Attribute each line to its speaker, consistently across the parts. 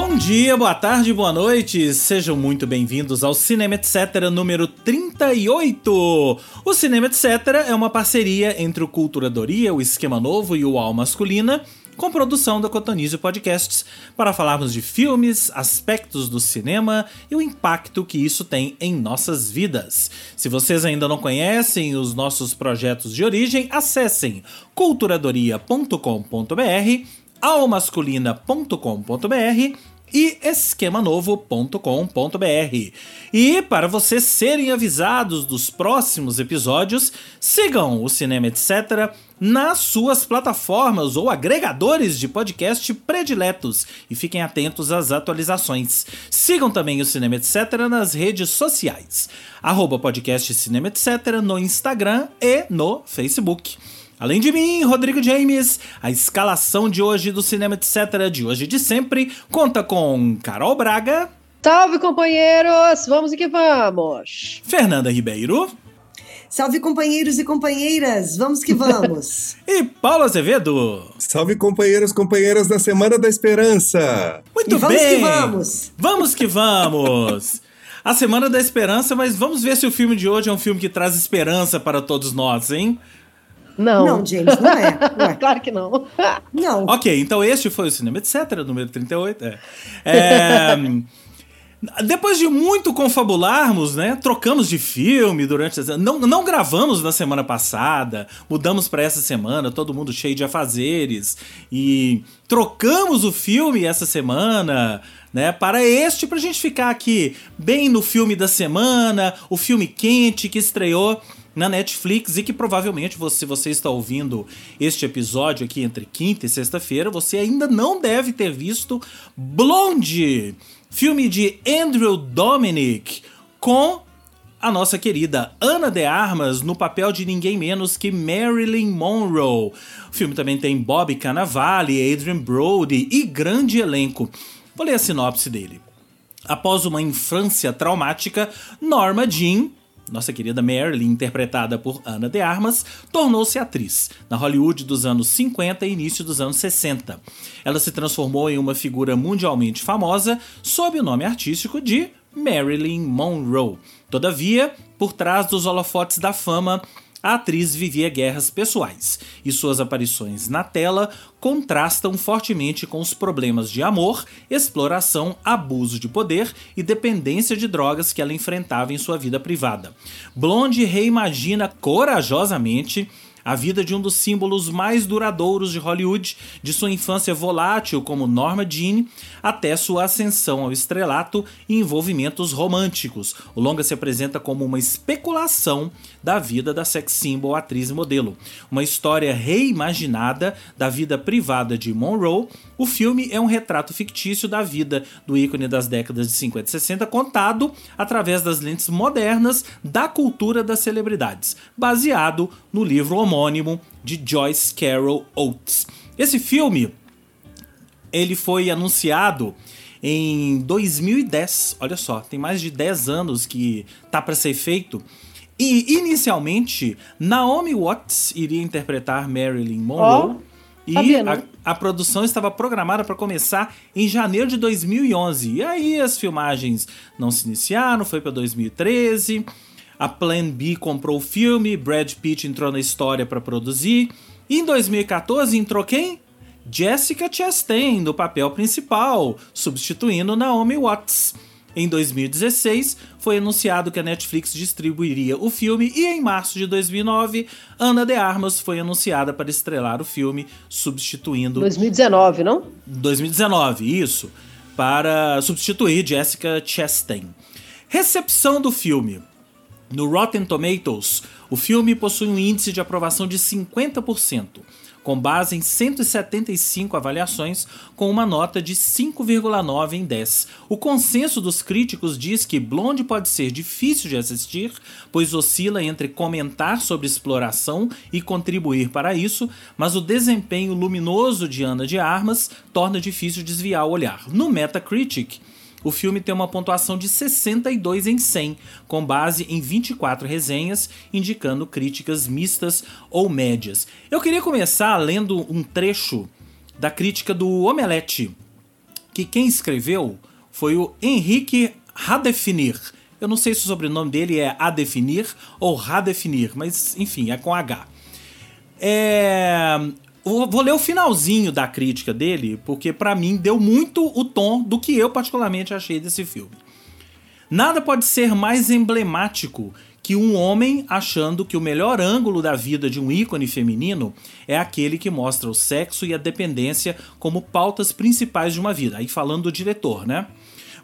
Speaker 1: Bom dia, boa tarde, boa noite. Sejam muito bem-vindos ao Cinema Etc número 38. O Cinema Etc é uma parceria entre o Culturadoria, o Esquema Novo e o Al Masculina, com produção da Cotonizio Podcasts, para falarmos de filmes, aspectos do cinema e o impacto que isso tem em nossas vidas. Se vocês ainda não conhecem os nossos projetos de origem, acessem culturadoria.com.br, almasculina.com.br e esquemanovo.com.br. E para vocês serem avisados dos próximos episódios, sigam o Cinema Etc nas suas plataformas ou agregadores de podcast prediletos e fiquem atentos às atualizações. Sigam também o Cinema Etc nas redes sociais, arroba podcast Cinema Etc no Instagram e no Facebook. Além de mim, Rodrigo James, a escalação de hoje do Cinema Etc. de hoje e de sempre conta com Carol Braga.
Speaker 2: Salve, companheiros! Vamos e que vamos!
Speaker 1: Fernanda Ribeiro.
Speaker 3: Salve, companheiros e companheiras! Vamos que vamos!
Speaker 1: e Paulo Azevedo.
Speaker 4: Salve, companheiros e companheiras da Semana da Esperança!
Speaker 1: Muito
Speaker 3: e
Speaker 1: vamos
Speaker 3: bem! Vamos que vamos!
Speaker 1: Vamos que vamos! A Semana da Esperança, mas vamos ver se o filme de hoje é um filme que traz esperança para todos nós, hein?
Speaker 2: Não.
Speaker 3: Não, James, não é. Ué.
Speaker 2: claro que não.
Speaker 3: Não.
Speaker 1: Ok, então este foi o Cinema Etc., número 38. É. é depois de muito confabularmos, né? Trocamos de filme durante. Não, não gravamos na semana passada, mudamos para essa semana, todo mundo cheio de afazeres. E trocamos o filme essa semana. Né, para este, para a gente ficar aqui bem no filme da semana, o filme quente que estreou na Netflix e que provavelmente você, você está ouvindo este episódio aqui entre quinta e sexta-feira, você ainda não deve ter visto Blonde, filme de Andrew Dominic com a nossa querida Ana de Armas no papel de ninguém menos que Marilyn Monroe. O filme também tem Bob Cannavale, Adrian Brody e grande elenco. Vou ler a sinopse dele. Após uma infância traumática, Norma Jean nossa querida Marilyn, interpretada por Ana de Armas, tornou-se atriz na Hollywood dos anos 50 e início dos anos 60. Ela se transformou em uma figura mundialmente famosa sob o nome artístico de Marilyn Monroe. Todavia, por trás dos holofotes da fama, a atriz vivia guerras pessoais e suas aparições na tela contrastam fortemente com os problemas de amor, exploração, abuso de poder e dependência de drogas que ela enfrentava em sua vida privada. Blonde reimagina corajosamente a vida de um dos símbolos mais duradouros de Hollywood, de sua infância volátil como Norma Jean, até sua ascensão ao estrelato e envolvimentos românticos. O longa se apresenta como uma especulação da vida da sex symbol atriz e modelo. Uma história reimaginada da vida privada de Monroe, o filme é um retrato fictício da vida do ícone das décadas de 50 e 60 contado através das lentes modernas da cultura das celebridades, baseado no livro homônimo de Joyce Carol Oates. Esse filme ele foi anunciado em 2010. Olha só, tem mais de 10 anos que tá para ser feito. E inicialmente Naomi Watts iria interpretar Marilyn Monroe. Oh, e a, a, produção estava programada para começar em janeiro de 2011. E aí as filmagens não se iniciaram, foi para 2013. A Plan B comprou o filme, Brad Pitt entrou na história para produzir. E em 2014 entrou quem? Jessica Chastain no papel principal, substituindo Naomi Watts. Em 2016, foi anunciado que a Netflix distribuiria o filme e em março de 2009, Ana de Armas foi anunciada para estrelar o filme, substituindo
Speaker 2: 2019, não?
Speaker 1: 2019, isso, para substituir Jessica Chastain. Recepção do filme. No Rotten Tomatoes, o filme possui um índice de aprovação de 50% com base em 175 avaliações, com uma nota de 5,9 em 10. O consenso dos críticos diz que Blonde pode ser difícil de assistir, pois oscila entre comentar sobre exploração e contribuir para isso, mas o desempenho luminoso de Ana de Armas torna difícil desviar o olhar. No Metacritic, o filme tem uma pontuação de 62 em 100, com base em 24 resenhas, indicando críticas mistas ou médias. Eu queria começar lendo um trecho da crítica do Omelete, que quem escreveu foi o Henrique Radefinir. Eu não sei se o sobrenome dele é Adefinir ou Radefinir, mas enfim, é com H. É... Vou ler o finalzinho da crítica dele, porque para mim deu muito o tom do que eu particularmente achei desse filme. Nada pode ser mais emblemático que um homem achando que o melhor ângulo da vida de um ícone feminino é aquele que mostra o sexo e a dependência como pautas principais de uma vida. Aí falando do diretor, né?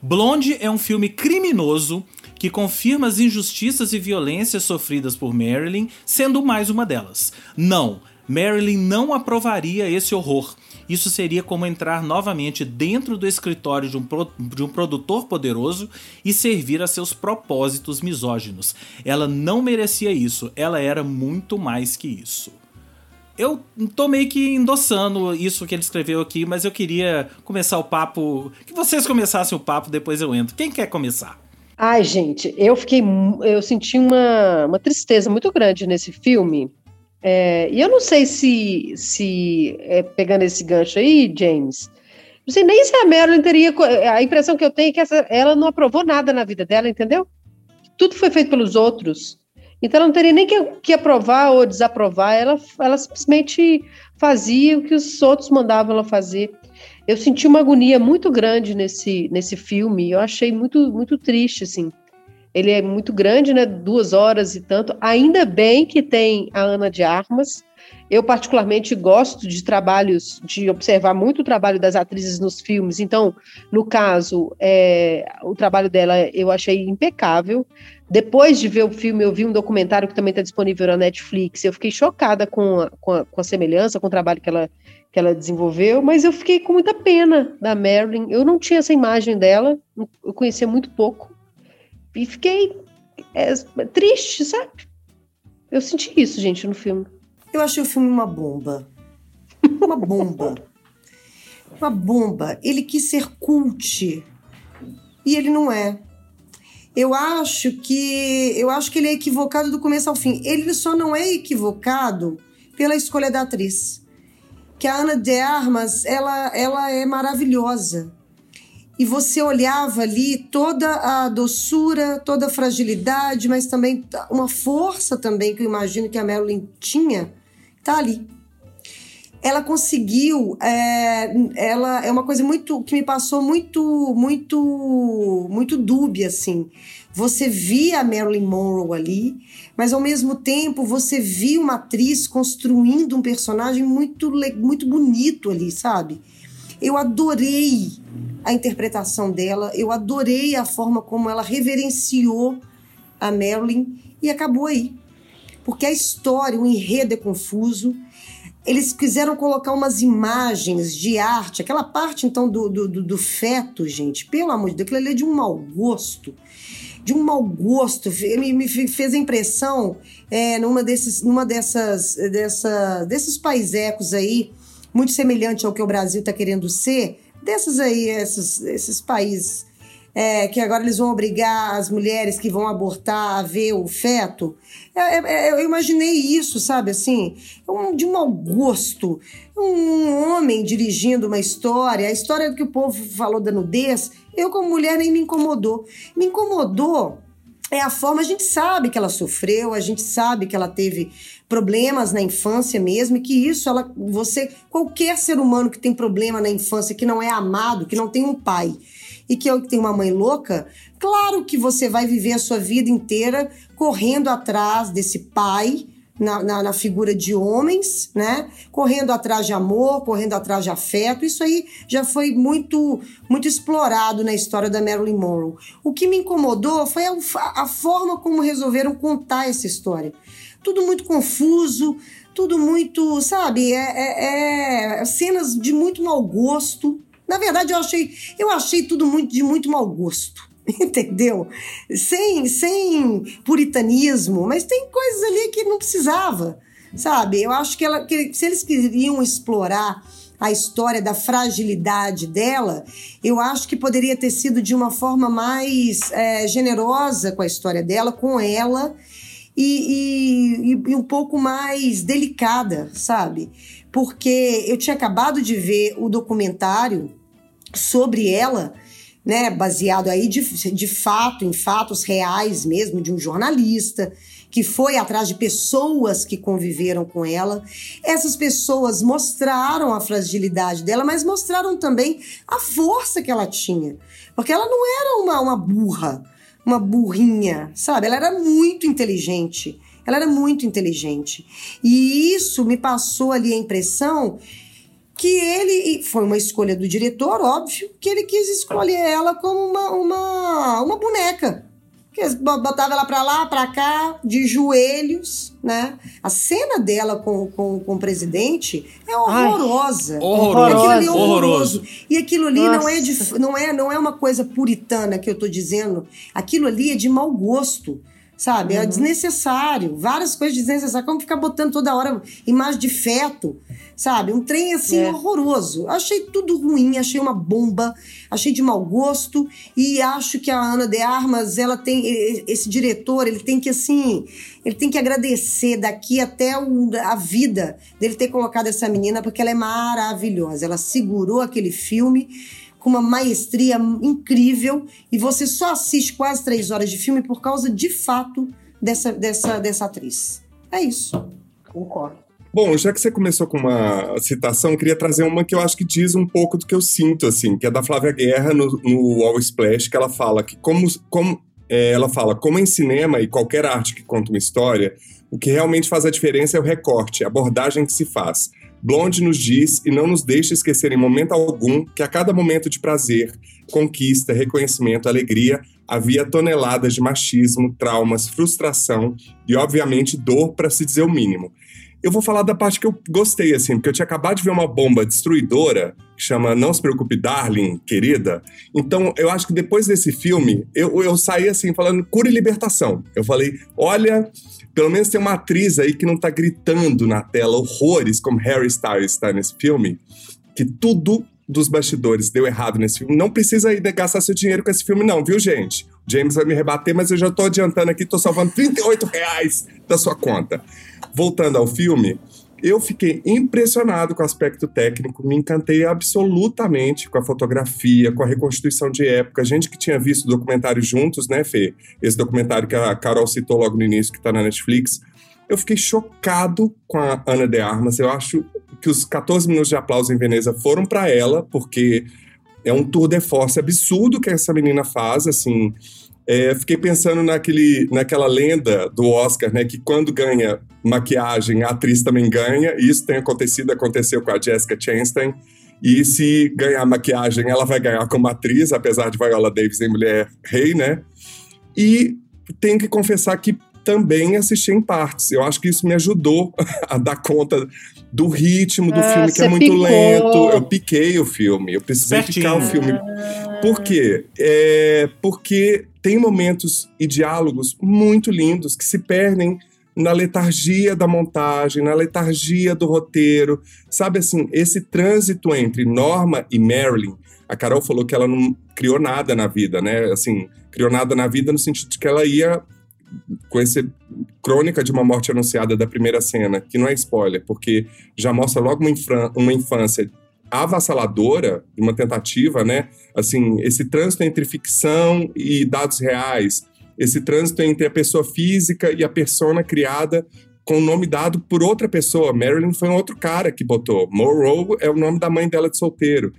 Speaker 1: Blonde é um filme criminoso que confirma as injustiças e violências sofridas por Marilyn, sendo mais uma delas. Não, Marilyn não aprovaria esse horror. Isso seria como entrar novamente dentro do escritório de um, pro, de um produtor poderoso e servir a seus propósitos misóginos. Ela não merecia isso, ela era muito mais que isso. Eu tô meio que endossando isso que ele escreveu aqui, mas eu queria começar o papo. Que vocês começassem o papo, depois eu entro. Quem quer começar?
Speaker 2: Ai, gente, eu fiquei. Eu senti uma, uma tristeza muito grande nesse filme. É, e eu não sei se, se é, pegando esse gancho aí, James, não sei nem se a Marilyn teria. A impressão que eu tenho é que essa, ela não aprovou nada na vida dela, entendeu? Tudo foi feito pelos outros. Então ela não teria nem que, que aprovar ou desaprovar, ela, ela simplesmente fazia o que os outros mandavam ela fazer. Eu senti uma agonia muito grande nesse, nesse filme, eu achei muito, muito triste, assim. Ele é muito grande, né? Duas horas e tanto. Ainda bem que tem a Ana de Armas. Eu, particularmente, gosto de trabalhos, de observar muito o trabalho das atrizes nos filmes. Então, no caso, é, o trabalho dela eu achei impecável. Depois de ver o filme, eu vi um documentário que também está disponível na Netflix. Eu fiquei chocada com a, com, a, com a semelhança, com o trabalho que ela, que ela desenvolveu, mas eu fiquei com muita pena da Marilyn. Eu não tinha essa imagem dela, eu conhecia muito pouco. E fiquei é, triste, sabe? Eu senti isso, gente, no filme.
Speaker 3: Eu achei o filme uma bomba. Uma bomba. uma bomba. Ele quis ser cult. E ele não é. Eu acho que eu acho que ele é equivocado do começo ao fim. Ele só não é equivocado pela escolha da atriz. Que a Ana de Armas, ela, ela é maravilhosa e você olhava ali toda a doçura, toda a fragilidade, mas também uma força também que eu imagino que a Marilyn tinha, tá ali. Ela conseguiu, é, ela é uma coisa muito que me passou muito, muito, muito dúbia assim. Você via a Marilyn Monroe ali, mas ao mesmo tempo você via uma atriz construindo um personagem muito, muito bonito ali, sabe? Eu adorei a interpretação dela, eu adorei a forma como ela reverenciou a Marilyn e acabou aí. Porque a história, o enredo é confuso. Eles quiseram colocar umas imagens de arte, aquela parte então do, do, do feto, gente, pelo amor de Deus, aquilo ali é de um mau gosto de um mau gosto. Me, me fez a impressão é, numa, desses, numa dessas, dessa, desses paisecos aí, muito semelhante ao que o Brasil está querendo ser, desses aí, esses, esses países é, que agora eles vão obrigar as mulheres que vão abortar a ver o feto. É, é, é eu imaginei isso, sabe, assim, um, de mau gosto. Um homem dirigindo uma história, a história que o povo falou da nudez, eu como mulher nem me incomodou. Me incomodou é a forma, a gente sabe que ela sofreu, a gente sabe que ela teve problemas na infância mesmo, e que isso ela você qualquer ser humano que tem problema na infância, que não é amado, que não tem um pai e que tem uma mãe louca, claro que você vai viver a sua vida inteira correndo atrás desse pai na, na, na, figura de homens, né? Correndo atrás de amor, correndo atrás de afeto. Isso aí já foi muito, muito explorado na história da Marilyn Monroe. O que me incomodou foi a, a forma como resolveram contar essa história. Tudo muito confuso, tudo muito, sabe, é, é, é, cenas de muito mau gosto. Na verdade, eu achei, eu achei tudo muito de muito mau gosto. entendeu? Sem, sem puritanismo, mas tem coisas ali que não precisava, sabe? Eu acho que, ela, que se eles queriam explorar a história da fragilidade dela, eu acho que poderia ter sido de uma forma mais é, generosa com a história dela, com ela, e, e, e um pouco mais delicada, sabe? Porque eu tinha acabado de ver o documentário sobre ela, né, baseado aí de, de fato, em fatos reais mesmo, de um jornalista que foi atrás de pessoas que conviveram com ela. Essas pessoas mostraram a fragilidade dela, mas mostraram também a força que ela tinha. Porque ela não era uma, uma burra, uma burrinha, sabe? Ela era muito inteligente. Ela era muito inteligente. E isso me passou ali a impressão que ele foi uma escolha do diretor, óbvio, que ele quis escolher ela como uma, uma, uma boneca botava ela para lá, para cá, de joelhos, né? A cena dela com, com, com o presidente é horrorosa.
Speaker 1: Ai, horroroso.
Speaker 3: Aquilo ali é horroroso. E aquilo ali não é, de, não, é, não é uma coisa puritana que eu tô dizendo. Aquilo ali é de mau gosto sabe? É uhum. É desnecessário. Várias coisas desnecessárias. Como ficar botando toda hora imagem de feto, sabe? Um trem assim é. horroroso. Achei tudo ruim, achei uma bomba, achei de mau gosto e acho que a Ana de Armas, ela tem esse diretor, ele tem que assim, ele tem que agradecer daqui até o, a vida dele ter colocado essa menina porque ela é maravilhosa. Ela segurou aquele filme com uma maestria incrível e você só assiste quase três horas de filme por causa, de fato, dessa, dessa, dessa atriz. É isso.
Speaker 2: Concordo.
Speaker 4: Bom, já que você começou com uma citação, eu queria trazer uma que eu acho que diz um pouco do que eu sinto, assim, que é da Flávia Guerra no, no All Splash, que ela fala que como, como é, ela fala, como em cinema e qualquer arte que conta uma história, o que realmente faz a diferença é o recorte, a abordagem que se faz. Blonde nos diz e não nos deixa esquecer em momento algum que a cada momento de prazer, conquista, reconhecimento, alegria, havia toneladas de machismo, traumas, frustração e, obviamente, dor, para se dizer o mínimo. Eu vou falar da parte que eu gostei, assim, porque eu tinha acabado de ver uma bomba destruidora que chama Não Se Preocupe, Darling, querida. Então, eu acho que depois desse filme, eu, eu saí assim, falando cura e libertação. Eu falei, olha, pelo menos tem uma atriz aí que não tá gritando na tela horrores, como Harry Styles está nesse filme, que tudo dos bastidores deu errado nesse filme. Não precisa ir gastar seu dinheiro com esse filme, não, viu, gente? O James vai me rebater, mas eu já tô adiantando aqui, tô salvando 38 reais da sua conta. Voltando ao filme, eu fiquei impressionado com o aspecto técnico, me encantei absolutamente com a fotografia, com a reconstituição de época. A gente que tinha visto o documentário juntos, né, Fê? Esse documentário que a Carol citou logo no início, que tá na Netflix. Eu fiquei chocado com a Ana de Armas. Eu acho que os 14 minutos de aplauso em Veneza foram para ela, porque é um tour de force absurdo que essa menina faz, assim. É, fiquei pensando naquele, naquela lenda do Oscar, né? Que quando ganha maquiagem, a atriz também ganha. E isso tem acontecido, aconteceu com a Jessica Chastain. E se ganhar maquiagem, ela vai ganhar como atriz, apesar de Viola Davis em Mulher Rei, né? E tenho que confessar que também assisti em partes. Eu acho que isso me ajudou a dar conta do ritmo do ah, filme, que é muito picou. lento. Eu piquei o filme, eu precisei Certinho. picar o filme. Por quê? É porque tem momentos e diálogos muito lindos que se perdem na letargia da montagem, na letargia do roteiro. Sabe assim, esse trânsito entre Norma e Marilyn. A Carol falou que ela não criou nada na vida, né? Assim, criou nada na vida no sentido de que ela ia com esse crônica de uma morte anunciada da primeira cena, que não é spoiler, porque já mostra logo uma, uma infância avassaladora, uma tentativa, né? Assim, esse trânsito entre ficção e dados reais, esse trânsito entre a pessoa física e a persona criada com o nome dado por outra pessoa. Marilyn foi um outro cara que botou. Monroe é o nome da mãe dela de solteiro.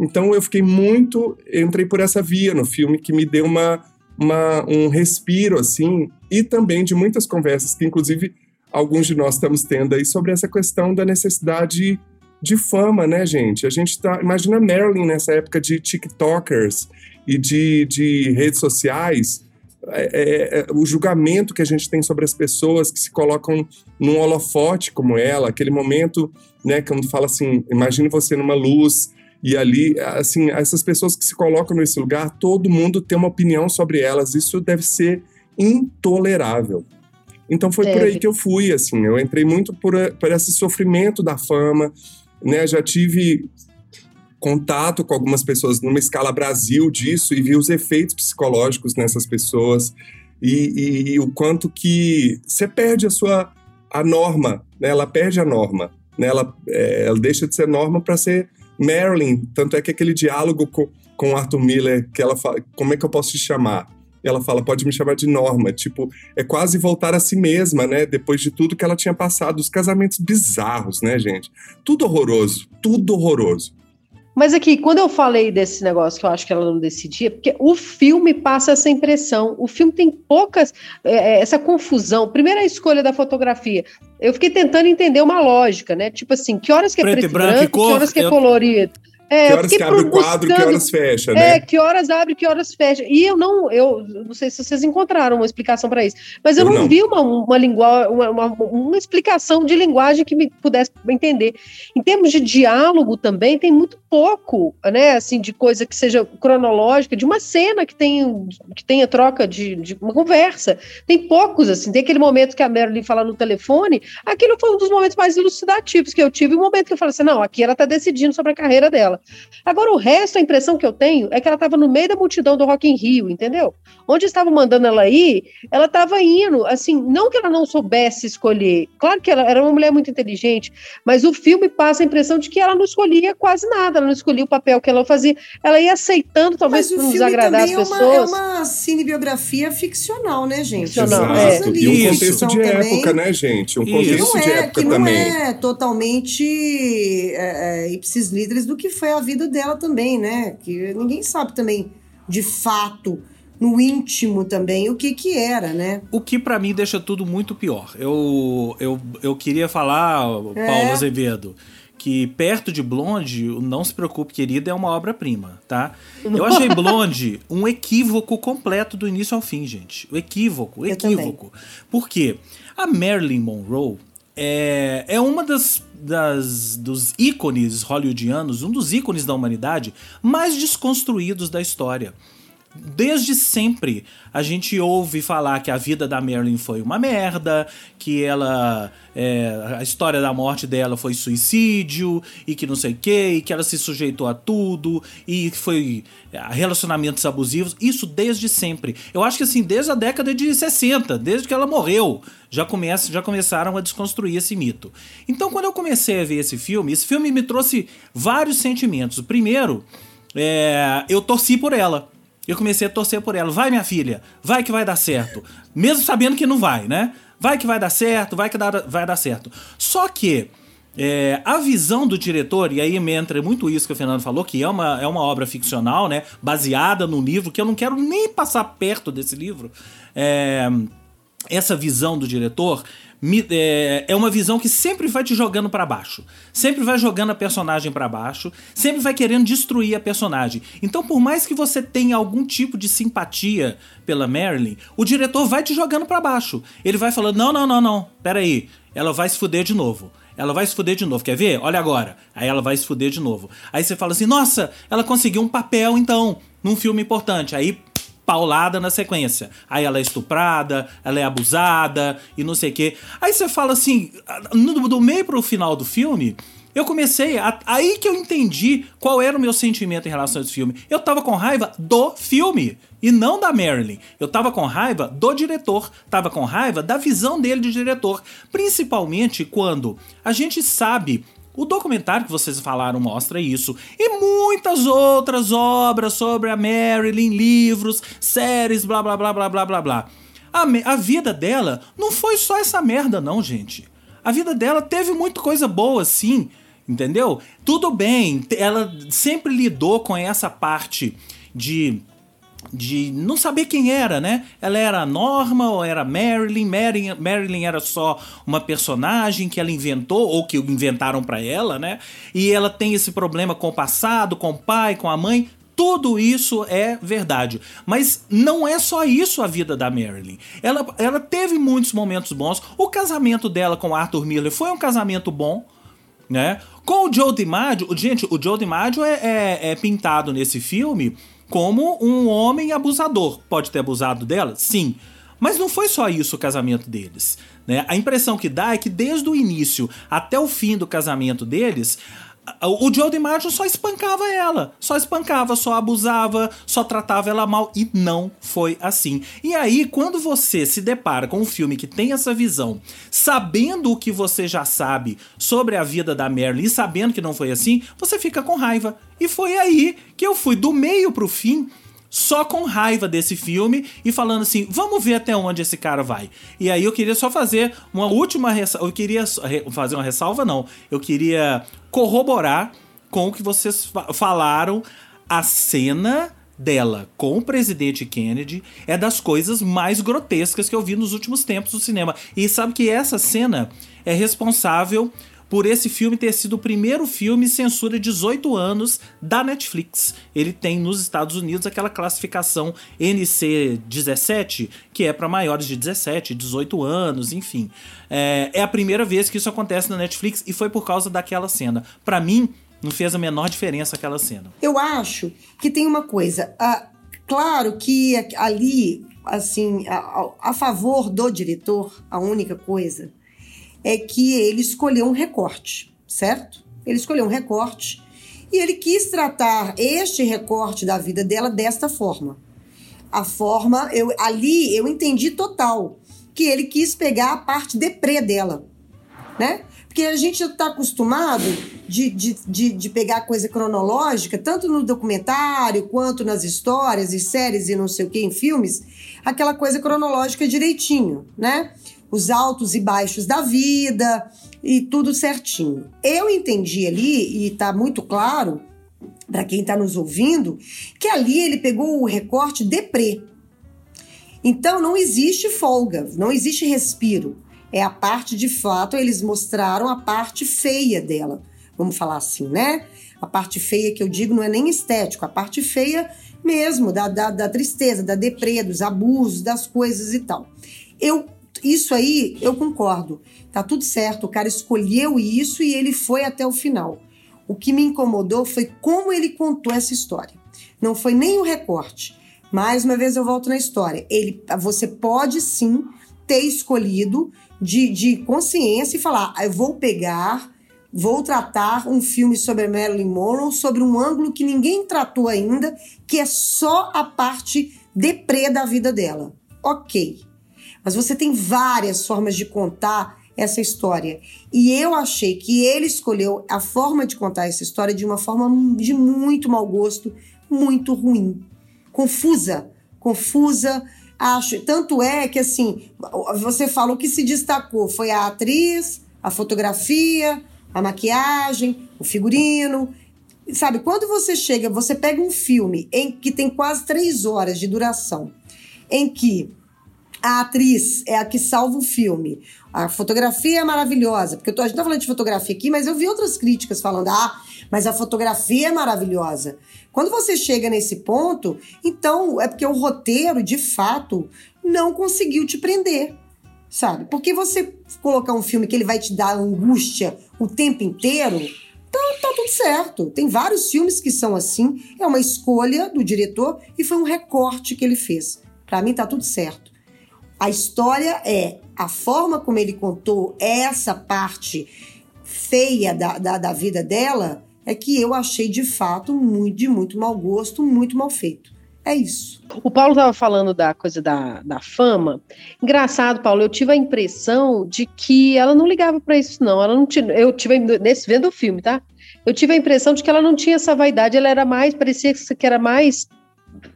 Speaker 4: Então eu fiquei muito, entrei por essa via no filme que me deu uma uma, um respiro, assim, e também de muitas conversas que, inclusive, alguns de nós estamos tendo aí sobre essa questão da necessidade de fama, né, gente? A gente tá. Imagina Marilyn nessa época de TikTokers e de, de redes sociais. É, é, é, o julgamento que a gente tem sobre as pessoas que se colocam num holofote como ela, aquele momento, né, quando fala assim, imagine você numa luz e ali, assim, essas pessoas que se colocam nesse lugar, todo mundo tem uma opinião sobre elas. Isso deve ser intolerável. Então foi deve. por aí que eu fui, assim. Eu entrei muito por, por esse sofrimento da fama, né? Já tive contato com algumas pessoas numa escala Brasil disso e vi os efeitos psicológicos nessas pessoas e, e, e o quanto que você perde a sua a norma, né? Ela perde a norma, né? Ela, é, ela deixa de ser norma para ser Marilyn, tanto é que aquele diálogo com, com Arthur Miller, que ela fala, como é que eu posso te chamar? Ela fala, pode me chamar de Norma. Tipo, é quase voltar a si mesma, né? Depois de tudo que ela tinha passado. Os casamentos bizarros, né, gente? Tudo horroroso, tudo horroroso.
Speaker 2: Mas aqui, quando eu falei desse negócio que eu acho que ela não decidia, porque o filme passa essa impressão. O filme tem poucas. É, é essa confusão. Primeiro, a escolha da fotografia. Eu fiquei tentando entender uma lógica, né? Tipo assim, que horas que é preto, preto e branco, branco que horas que é colorido.
Speaker 4: É, que horas que abre o quadro, buscando, que horas fecha, né?
Speaker 2: É, que horas abre, que horas fecha. E eu não, eu não sei se vocês encontraram uma explicação para isso, mas eu, eu não, não, vi uma, uma, lingua, uma, uma, uma, explicação de linguagem que me pudesse entender. Em termos de diálogo também, tem muito pouco, né, assim, de coisa que seja cronológica, de uma cena que, tem, que tenha troca de, de uma conversa. Tem poucos, assim, tem aquele momento que a Marilyn fala no telefone, aquilo foi um dos momentos mais elucidativos que eu tive, o um momento que eu falei assim, não, aqui ela está decidindo sobre a carreira dela. Agora, o resto, a impressão que eu tenho é que ela estava no meio da multidão do Rock in Rio, entendeu? Onde estavam mandando ela ir, ela estava indo, assim, não que ela não soubesse escolher, claro que ela era uma mulher muito inteligente, mas o filme passa a impressão de que ela não escolhia quase nada, ela não escolhia o papel que ela fazia, ela ia aceitando, talvez para nos agradar as pessoas. É
Speaker 3: uma, é uma cinebiografia ficcional, né, gente?
Speaker 4: Ficcional, é. E um contexto de também. época, né, gente? Um contexto de é, época
Speaker 3: que
Speaker 4: também.
Speaker 3: Não é totalmente é, é, ipsis líderes do que foi a vida dela também, né? Que ninguém sabe também, de fato, no íntimo também, o que que era, né?
Speaker 1: O que para mim deixa tudo muito pior. Eu, eu, eu queria falar, é. Paulo Azevedo, que perto de Blonde, Não Se Preocupe Querida é uma obra-prima, tá? Eu achei Blonde um equívoco completo do início ao fim, gente. O equívoco, o equívoco. Por quê? A Marilyn Monroe é, é uma das das, dos ícones hollywoodianos, um dos ícones da humanidade mais desconstruídos da história. Desde sempre a gente ouve falar que a vida da Marilyn foi uma merda, que ela. É, a história da morte dela foi suicídio, e que não sei o que, e que ela se sujeitou a tudo, e foi é, relacionamentos abusivos. Isso desde sempre. Eu acho que assim, desde a década de 60, desde que ela morreu, já, começa, já começaram a desconstruir esse mito. Então, quando eu comecei a ver esse filme, esse filme me trouxe vários sentimentos. O primeiro, é, eu torci por ela. Eu comecei a torcer por ela. Vai, minha filha, vai que vai dar certo. Mesmo sabendo que não vai, né? Vai que vai dar certo, vai que dá, vai dar certo. Só que é, a visão do diretor, e aí me entra muito isso que o Fernando falou, que é uma, é uma obra ficcional, né? Baseada num livro, que eu não quero nem passar perto desse livro. É, essa visão do diretor é, é uma visão que sempre vai te jogando para baixo, sempre vai jogando a personagem para baixo, sempre vai querendo destruir a personagem. Então, por mais que você tenha algum tipo de simpatia pela Marilyn, o diretor vai te jogando para baixo. Ele vai falando: não, não, não, não, peraí, ela vai se fuder de novo. Ela vai se fuder de novo. Quer ver? Olha agora. Aí ela vai se fuder de novo. Aí você fala assim: nossa, ela conseguiu um papel então, num filme importante. Aí paulada na sequência. Aí ela é estuprada, ela é abusada e não sei o quê. Aí você fala assim, no, do meio pro final do filme, eu comecei. A, aí que eu entendi qual era o meu sentimento em relação a esse filme. Eu tava com raiva do filme e não da Marilyn. Eu tava com raiva do diretor, tava com raiva da visão dele de diretor. Principalmente quando a gente sabe o documentário que vocês falaram mostra isso. E muitas outras obras sobre a Marilyn, livros, séries, blá blá blá blá blá blá blá. A, a vida dela não foi só essa merda, não, gente. A vida dela teve muita coisa boa, sim. Entendeu? Tudo bem, ela sempre lidou com essa parte de de não saber quem era, né? Ela era a Norma ou era Marilyn? Marilyn? Marilyn era só uma personagem que ela inventou ou que inventaram para ela, né? E ela tem esse problema com o passado, com o pai, com a mãe. Tudo isso é verdade. Mas não é só isso a vida da Marilyn. Ela, ela teve muitos momentos bons. O casamento dela com Arthur Miller foi um casamento bom. Né? Com o Joe DiMaggio, gente, o Joe DiMaggio é, é, é pintado nesse filme como um homem abusador. Pode ter abusado dela? Sim. Mas não foi só isso o casamento deles. Né? A impressão que dá é que desde o início até o fim do casamento deles, o Joe DiMaggio só espancava ela, só espancava, só abusava, só tratava ela mal e não foi assim. E aí, quando você se depara com um filme que tem essa visão, sabendo o que você já sabe sobre a vida da Marilyn e sabendo que não foi assim, você fica com raiva. E foi aí que eu fui do meio pro fim só com raiva desse filme e falando assim: vamos ver até onde esse cara vai. E aí eu queria só fazer uma última ressalva. Eu queria fazer uma ressalva, não. Eu queria corroborar com o que vocês falaram. A cena dela com o presidente Kennedy é das coisas mais grotescas que eu vi nos últimos tempos do cinema. E sabe que essa cena é responsável por esse filme ter sido o primeiro filme censura 18 anos da Netflix. Ele tem nos Estados Unidos aquela classificação NC17, que é para maiores de 17, 18 anos, enfim. É, é a primeira vez que isso acontece na Netflix e foi por causa daquela cena. Para mim, não fez a menor diferença aquela cena.
Speaker 3: Eu acho que tem uma coisa. Uh, claro que ali, assim, a, a favor do diretor, a única coisa é que ele escolheu um recorte, certo? Ele escolheu um recorte e ele quis tratar este recorte da vida dela desta forma. A forma, eu, ali eu entendi total que ele quis pegar a parte deprê dela, né? Porque a gente está acostumado de, de, de, de, pegar coisa cronológica, tanto no documentário quanto nas histórias e séries e não sei o que, em filmes, aquela coisa cronológica direitinho, né? Os altos e baixos da vida e tudo certinho. Eu entendi ali, e está muito claro para quem está nos ouvindo, que ali ele pegou o recorte deprê. Então não existe folga, não existe respiro. É a parte de fato, eles mostraram a parte feia dela. Vamos falar assim, né? A parte feia que eu digo não é nem estético, a parte feia mesmo, da, da, da tristeza, da deprê, dos abusos, das coisas e tal. Eu isso aí eu concordo. Tá tudo certo, o cara escolheu isso e ele foi até o final. O que me incomodou foi como ele contou essa história. Não foi nem o recorte. Mais uma vez eu volto na história. Ele, você pode sim ter escolhido de, de consciência e falar: ah, eu vou pegar, vou tratar um filme sobre a Marilyn Monroe sobre um ângulo que ninguém tratou ainda, que é só a parte deprê da vida dela. Ok. Mas você tem várias formas de contar essa história. E eu achei que ele escolheu a forma de contar essa história de uma forma de muito mau gosto, muito ruim. Confusa. Confusa. Acho. Tanto é que, assim, você falou que se destacou foi a atriz, a fotografia, a maquiagem, o figurino. Sabe, quando você chega, você pega um filme em que tem quase três horas de duração, em que a atriz é a que salva o filme. A fotografia é maravilhosa, porque tô, a gente tá falando de fotografia aqui, mas eu vi outras críticas falando, ah, mas a fotografia é maravilhosa. Quando você chega nesse ponto, então é porque o roteiro, de fato, não conseguiu te prender, sabe? Porque você colocar um filme que ele vai te dar angústia o tempo inteiro, tá, tá tudo certo. Tem vários filmes que são assim, é uma escolha do diretor e foi um recorte que ele fez. Para mim tá tudo certo. A história é a forma como ele contou essa parte feia da, da, da vida dela é que eu achei de fato muito, de muito mau gosto, muito mal feito. É isso.
Speaker 2: O Paulo estava falando da coisa da, da fama. Engraçado, Paulo, eu tive a impressão de que ela não ligava para isso, não. Ela não tinha, eu tive nesse vendo o filme, tá? Eu tive a impressão de que ela não tinha essa vaidade, ela era mais, parecia que era mais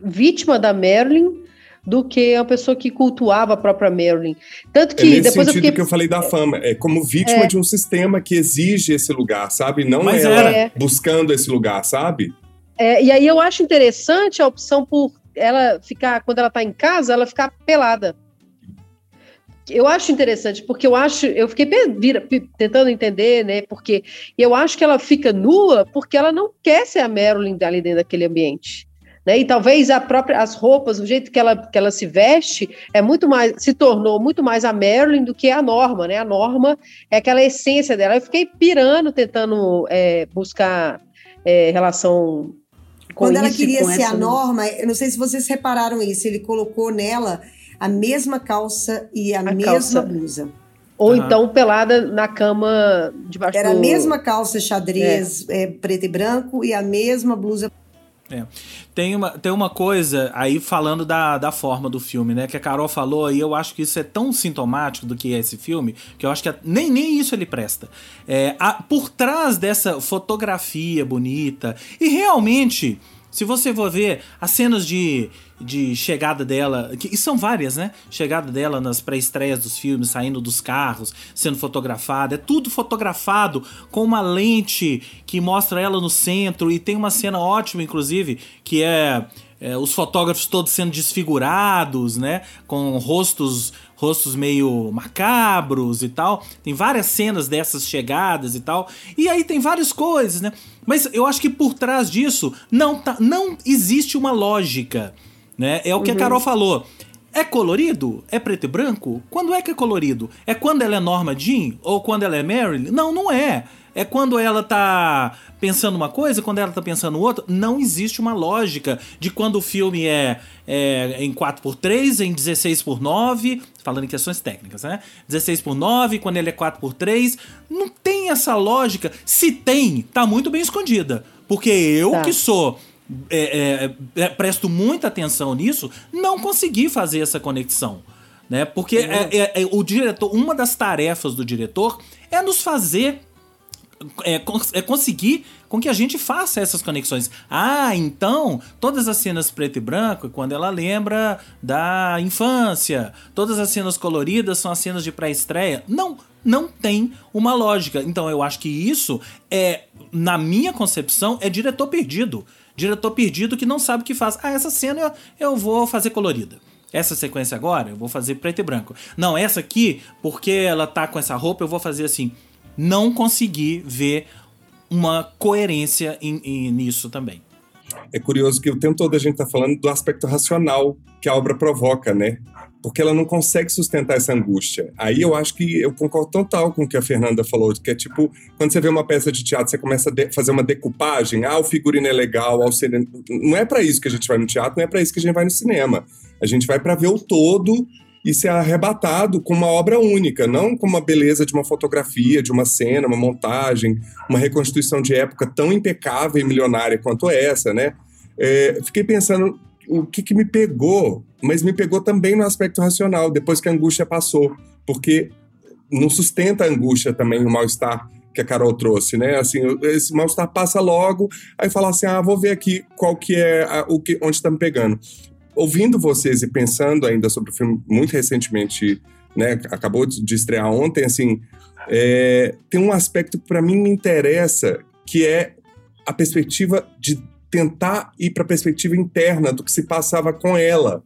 Speaker 2: vítima da Marilyn do que uma pessoa que cultuava a própria Marilyn. Tanto é que
Speaker 4: é nesse
Speaker 2: depois
Speaker 4: sentido
Speaker 2: eu fiquei...
Speaker 4: que eu falei da fama, é como vítima é. de um sistema que exige esse lugar, sabe? Não
Speaker 1: Mas
Speaker 4: ela
Speaker 1: é.
Speaker 4: buscando esse lugar, sabe?
Speaker 2: É, e aí eu acho interessante a opção por ela ficar, quando ela tá em casa, ela ficar pelada. Eu acho interessante, porque eu acho, eu fiquei vira, tentando entender, né? Porque eu acho que ela fica nua porque ela não quer ser a Marilyn ali dentro daquele ambiente. Né? E talvez a própria, as roupas, o jeito que ela, que ela se veste, é muito mais, se tornou muito mais a Marilyn do que a Norma, né? A Norma é aquela essência dela. Eu fiquei pirando, tentando é, buscar é, relação com
Speaker 3: Quando ela
Speaker 2: isso,
Speaker 3: queria
Speaker 2: com
Speaker 3: ser
Speaker 2: essa...
Speaker 3: a Norma, eu não sei se vocês repararam isso, ele colocou nela a mesma calça e a,
Speaker 2: A
Speaker 3: mesma
Speaker 2: calça.
Speaker 3: blusa.
Speaker 2: Ou uhum. então pelada na cama debaixo
Speaker 3: Era
Speaker 2: do...
Speaker 3: a mesma calça xadrez é. É, preto e branco e a mesma blusa.
Speaker 1: É. Tem, uma, tem uma coisa aí falando da, da forma do filme, né? Que a Carol falou, e eu acho que isso é tão sintomático do que é esse filme, que eu acho que nem, nem isso ele presta. É, a, por trás dessa fotografia bonita, e realmente se você for ver as cenas de, de chegada dela, que, e são várias, né? Chegada dela nas pré-estreias dos filmes, saindo dos carros, sendo fotografada, é tudo fotografado com uma lente que mostra ela no centro e tem uma cena ótima, inclusive, que é é, os fotógrafos todos sendo desfigurados, né? Com rostos rostos meio macabros e tal. Tem várias cenas dessas chegadas e tal. E aí tem várias coisas, né? Mas eu acho que por trás disso não, tá, não existe uma lógica, né? É o que uhum. a Carol falou. É colorido? É preto e branco? Quando é que é colorido? É quando ela é Norma Jean? Ou quando ela é Marilyn? Não, não é. É quando ela tá pensando uma coisa, quando ela tá pensando outra. Não existe uma lógica de quando o filme é, é em 4x3, em 16x9, falando em questões técnicas, né? 16x9, quando ele é 4x3. Não tem essa lógica. Se tem, tá muito bem escondida. Porque eu tá. que sou é, é, é, presto muita atenção nisso, não consegui fazer essa conexão. Né? Porque é, é, é, o diretor, uma das tarefas do diretor é nos fazer é, é, conseguir com que a gente faça essas conexões. Ah, então, todas as cenas preto e branco, quando ela lembra da infância, todas as cenas coloridas são as cenas de pré-estreia. Não, não tem uma lógica. Então, eu acho que isso é, na minha concepção, é diretor perdido. Diretor perdido que não sabe o que faz. Ah, essa cena eu, eu vou fazer colorida. Essa sequência agora eu vou fazer preto e branco. Não, essa aqui, porque ela tá com essa roupa, eu vou fazer assim não consegui ver uma coerência em, em, nisso também.
Speaker 4: É curioso que o tempo todo a gente está falando do aspecto racional que a obra provoca, né? Porque ela não consegue sustentar essa angústia. Aí eu acho que eu concordo total com o que a Fernanda falou, que é tipo, quando você vê uma peça de teatro, você começa a fazer uma decupagem, ah, o figurino é legal, ser... não é para isso que a gente vai no teatro, não é para isso que a gente vai no cinema. A gente vai para ver o todo e ser arrebatado com uma obra única, não com uma beleza de uma fotografia, de uma cena, uma montagem, uma reconstituição de época tão impecável e milionária quanto essa, né? É, fiquei pensando o que, que me pegou, mas me pegou também no aspecto racional, depois que a angústia passou, porque não sustenta a angústia também, o mal-estar que a Carol trouxe, né? Assim, esse mal-estar passa logo, aí fala assim, ah, vou ver aqui qual que é a, o que, onde está me pegando ouvindo vocês e pensando ainda sobre o filme muito recentemente, né, acabou de estrear ontem, assim, é, tem um aspecto que para mim me interessa, que é a perspectiva de tentar ir para a perspectiva interna do que se passava com ela.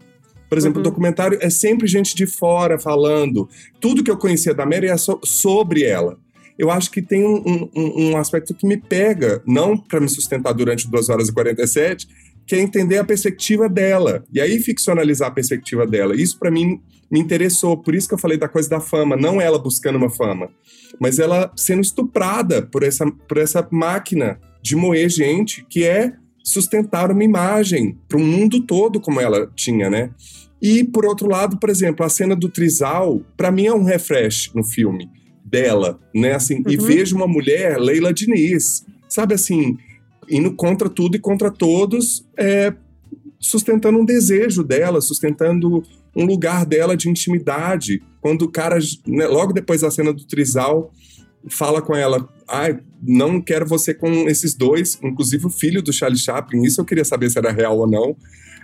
Speaker 4: Por exemplo, uhum. o documentário é sempre gente de fora falando. Tudo que eu conhecia da Mary é so sobre ela. Eu acho que tem um, um, um aspecto que me pega, não para me sustentar durante 2 horas e 47, que é entender a perspectiva dela. E aí ficcionalizar a perspectiva dela. Isso para mim me interessou, por isso que eu falei da coisa da fama, não ela buscando uma fama, mas ela sendo estuprada por essa, por essa máquina de moer gente que é sustentar uma imagem para o mundo todo como ela tinha, né? E por outro lado, por exemplo, a cena do trisal, para mim é um refresh no filme dela, né? Assim, uhum. e vejo uma mulher, Leila Diniz, sabe assim, indo contra tudo e contra todos, é, sustentando um desejo dela, sustentando um lugar dela de intimidade. Quando o cara, né, logo depois da cena do trisal, fala com ela: ai, ah, não quero você com esses dois, inclusive o filho do Charlie Chaplin. Isso eu queria saber se era real ou não.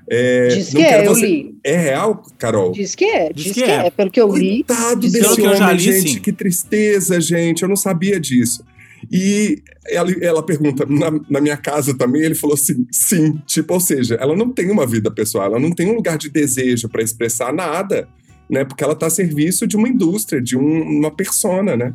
Speaker 2: É, diz que é, eu você... li.
Speaker 4: É real, Carol?
Speaker 2: Diz que é, diz, diz que, que é. é. Pelo que eu li.
Speaker 4: Coitado desse homem, li, gente. Sim. Que tristeza, gente. Eu não sabia disso. E ela, ela pergunta, na, na, minha casa também, ele falou assim, sim, tipo, ou seja, ela não tem uma vida pessoal, ela não tem um lugar de desejo para expressar nada, né? Porque ela está a serviço de uma indústria, de um, uma persona, né?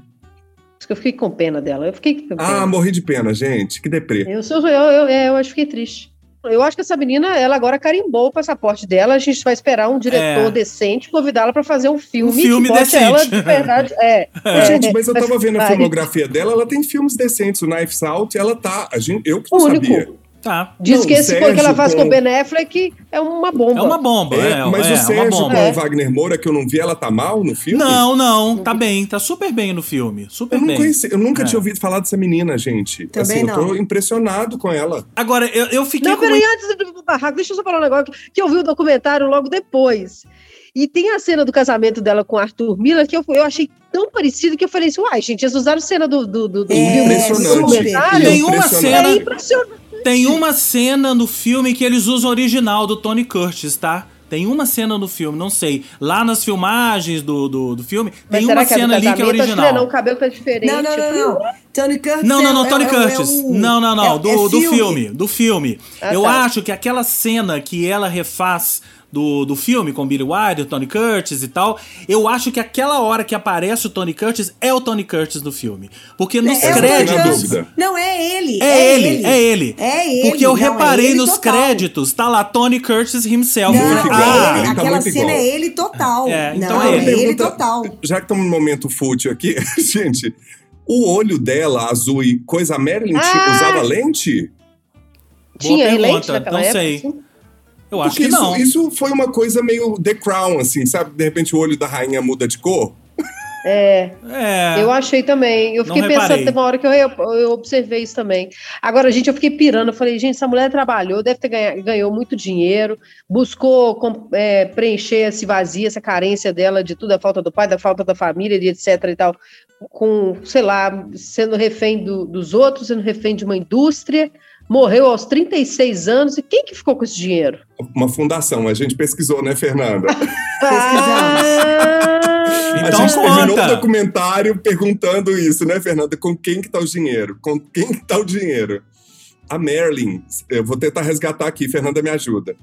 Speaker 2: Eu fiquei com pena dela. Eu fiquei com
Speaker 4: pena. Ah, morri de pena, gente. Que deprê.
Speaker 2: Eu, sou, eu, eu, é, eu acho que fiquei triste. Eu acho que essa menina, ela agora carimbou o passaporte dela. A gente vai esperar um diretor é. decente convidá-la para fazer um filme. Um
Speaker 1: filme
Speaker 2: que
Speaker 1: decente.
Speaker 2: ela de verdade. É,
Speaker 4: é. Gente, mas eu tava vendo a filmografia dela, ela tem filmes decentes. O Knives Out, ela tá. A gente, eu que não
Speaker 2: único.
Speaker 4: sabia.
Speaker 1: Tá.
Speaker 2: Diz
Speaker 4: Não,
Speaker 2: que esse
Speaker 4: Sérgio
Speaker 2: que ela faz com o Ben Affleck é uma bomba.
Speaker 1: É uma bomba,
Speaker 4: É,
Speaker 1: é,
Speaker 4: mas
Speaker 1: é,
Speaker 4: o
Speaker 1: é
Speaker 4: Sérgio
Speaker 1: uma bomba.
Speaker 4: com
Speaker 2: É.
Speaker 4: o Wagner Moura, que eu não vi, ela tá mal no filme?
Speaker 1: Não, não, tá bem, tá super bem no filme. Super
Speaker 4: Eu, não
Speaker 1: bem.
Speaker 4: conheci, eu nunca
Speaker 1: É.
Speaker 4: tinha ouvido falar dessa menina, gente.
Speaker 3: Também
Speaker 4: assim, eu tô
Speaker 3: não.
Speaker 4: impressionado com ela.
Speaker 1: Agora, eu, eu fiquei
Speaker 2: Não,
Speaker 1: com
Speaker 2: peraí,
Speaker 1: muito-
Speaker 2: antes do barraco, deixa eu só falar um negócio que- eu vi o documentário logo depois. E tem a cena do casamento dela com o Arthur Miller que eu, eu achei tão parecido que eu falei assim, uai, gente, eles usaram cena do, do, do, do
Speaker 3: É,
Speaker 2: filme
Speaker 4: Impressionante.
Speaker 2: do documentário.
Speaker 1: Tem uma
Speaker 4: Impressionante.
Speaker 1: cena-
Speaker 2: É impressionante.
Speaker 1: Tem uma cena no filme que eles usam original do Tony Curtis, tá? Tem uma cena no filme, não sei. Lá nas filmagens do, do, do filme,
Speaker 2: Mas
Speaker 1: tem uma
Speaker 2: que é
Speaker 1: cena ali que é
Speaker 2: que
Speaker 1: original.
Speaker 2: não, o cabelo tá diferente.
Speaker 3: Não, não,
Speaker 2: Eu falei,
Speaker 3: não, não. Tony Curtis.
Speaker 1: Não, não, não,
Speaker 3: é-
Speaker 1: Tony
Speaker 3: é- é
Speaker 1: Curtis.
Speaker 3: o-
Speaker 1: não, não, não.
Speaker 3: é-
Speaker 1: do,
Speaker 3: é
Speaker 1: do filme. Do filme.
Speaker 2: Ah,
Speaker 1: Eu
Speaker 2: tá.
Speaker 1: acho que aquela cena que ela refaz do, do filme com Billy Wilder, Tony Curtis e tal, eu acho que aquela hora que aparece o Tony Curtis é o Tony Curtis do filme. Porque nos
Speaker 3: É, é
Speaker 1: créditos.
Speaker 4: Dúvida.
Speaker 3: Não, é ele.
Speaker 1: É, ele, é ele.
Speaker 3: É ele.
Speaker 1: Porque eu
Speaker 3: não, é
Speaker 1: reparei
Speaker 3: ele
Speaker 1: nos
Speaker 3: total.
Speaker 1: créditos, tá lá Tony Curtis himself.
Speaker 3: Não,
Speaker 1: ah,
Speaker 4: ele tá
Speaker 3: aquela cena
Speaker 4: igual.
Speaker 3: é ele total.
Speaker 1: É, então
Speaker 3: não,
Speaker 1: é
Speaker 3: é
Speaker 1: ele.
Speaker 3: ele total.
Speaker 4: Já que estamos no momento fútil aqui, gente, o olho dela, azul e coisa, a Marilyn
Speaker 2: Ah!
Speaker 4: usava lente?
Speaker 2: Tinha
Speaker 1: pergunta,
Speaker 2: lente naquela
Speaker 1: não
Speaker 2: época?
Speaker 1: sei.
Speaker 2: assim?
Speaker 1: Eu acho
Speaker 4: Porque
Speaker 1: que não.
Speaker 4: Isso, isso foi uma coisa meio The Crown, assim, sabe? De repente o olho da rainha muda de cor.
Speaker 2: É,
Speaker 1: É.
Speaker 2: eu achei também. Eu fiquei pensando, teve uma hora que eu, eu observei isso também. Agora, gente, eu fiquei pirando. Eu falei, gente, essa mulher trabalhou, deve ter ganha, ganhou muito dinheiro, buscou com- é, preencher esse vazio, essa carência dela de tudo, a falta do pai, da falta da família, de etc e tal, com, sei lá, sendo refém do- dos outros, sendo refém de uma indústria. Morreu aos 36 anos. E quem que ficou com esse dinheiro?
Speaker 4: Uma fundação, a gente pesquisou, né, Fernanda?
Speaker 2: Ah,
Speaker 4: a
Speaker 1: Então
Speaker 4: gente terminou
Speaker 1: conta.
Speaker 4: o documentário perguntando isso, né, Fernanda? Com quem que tá o dinheiro? Com quem que tá o dinheiro? A Marilyn, eu vou tentar resgatar aqui, Fernanda me ajuda.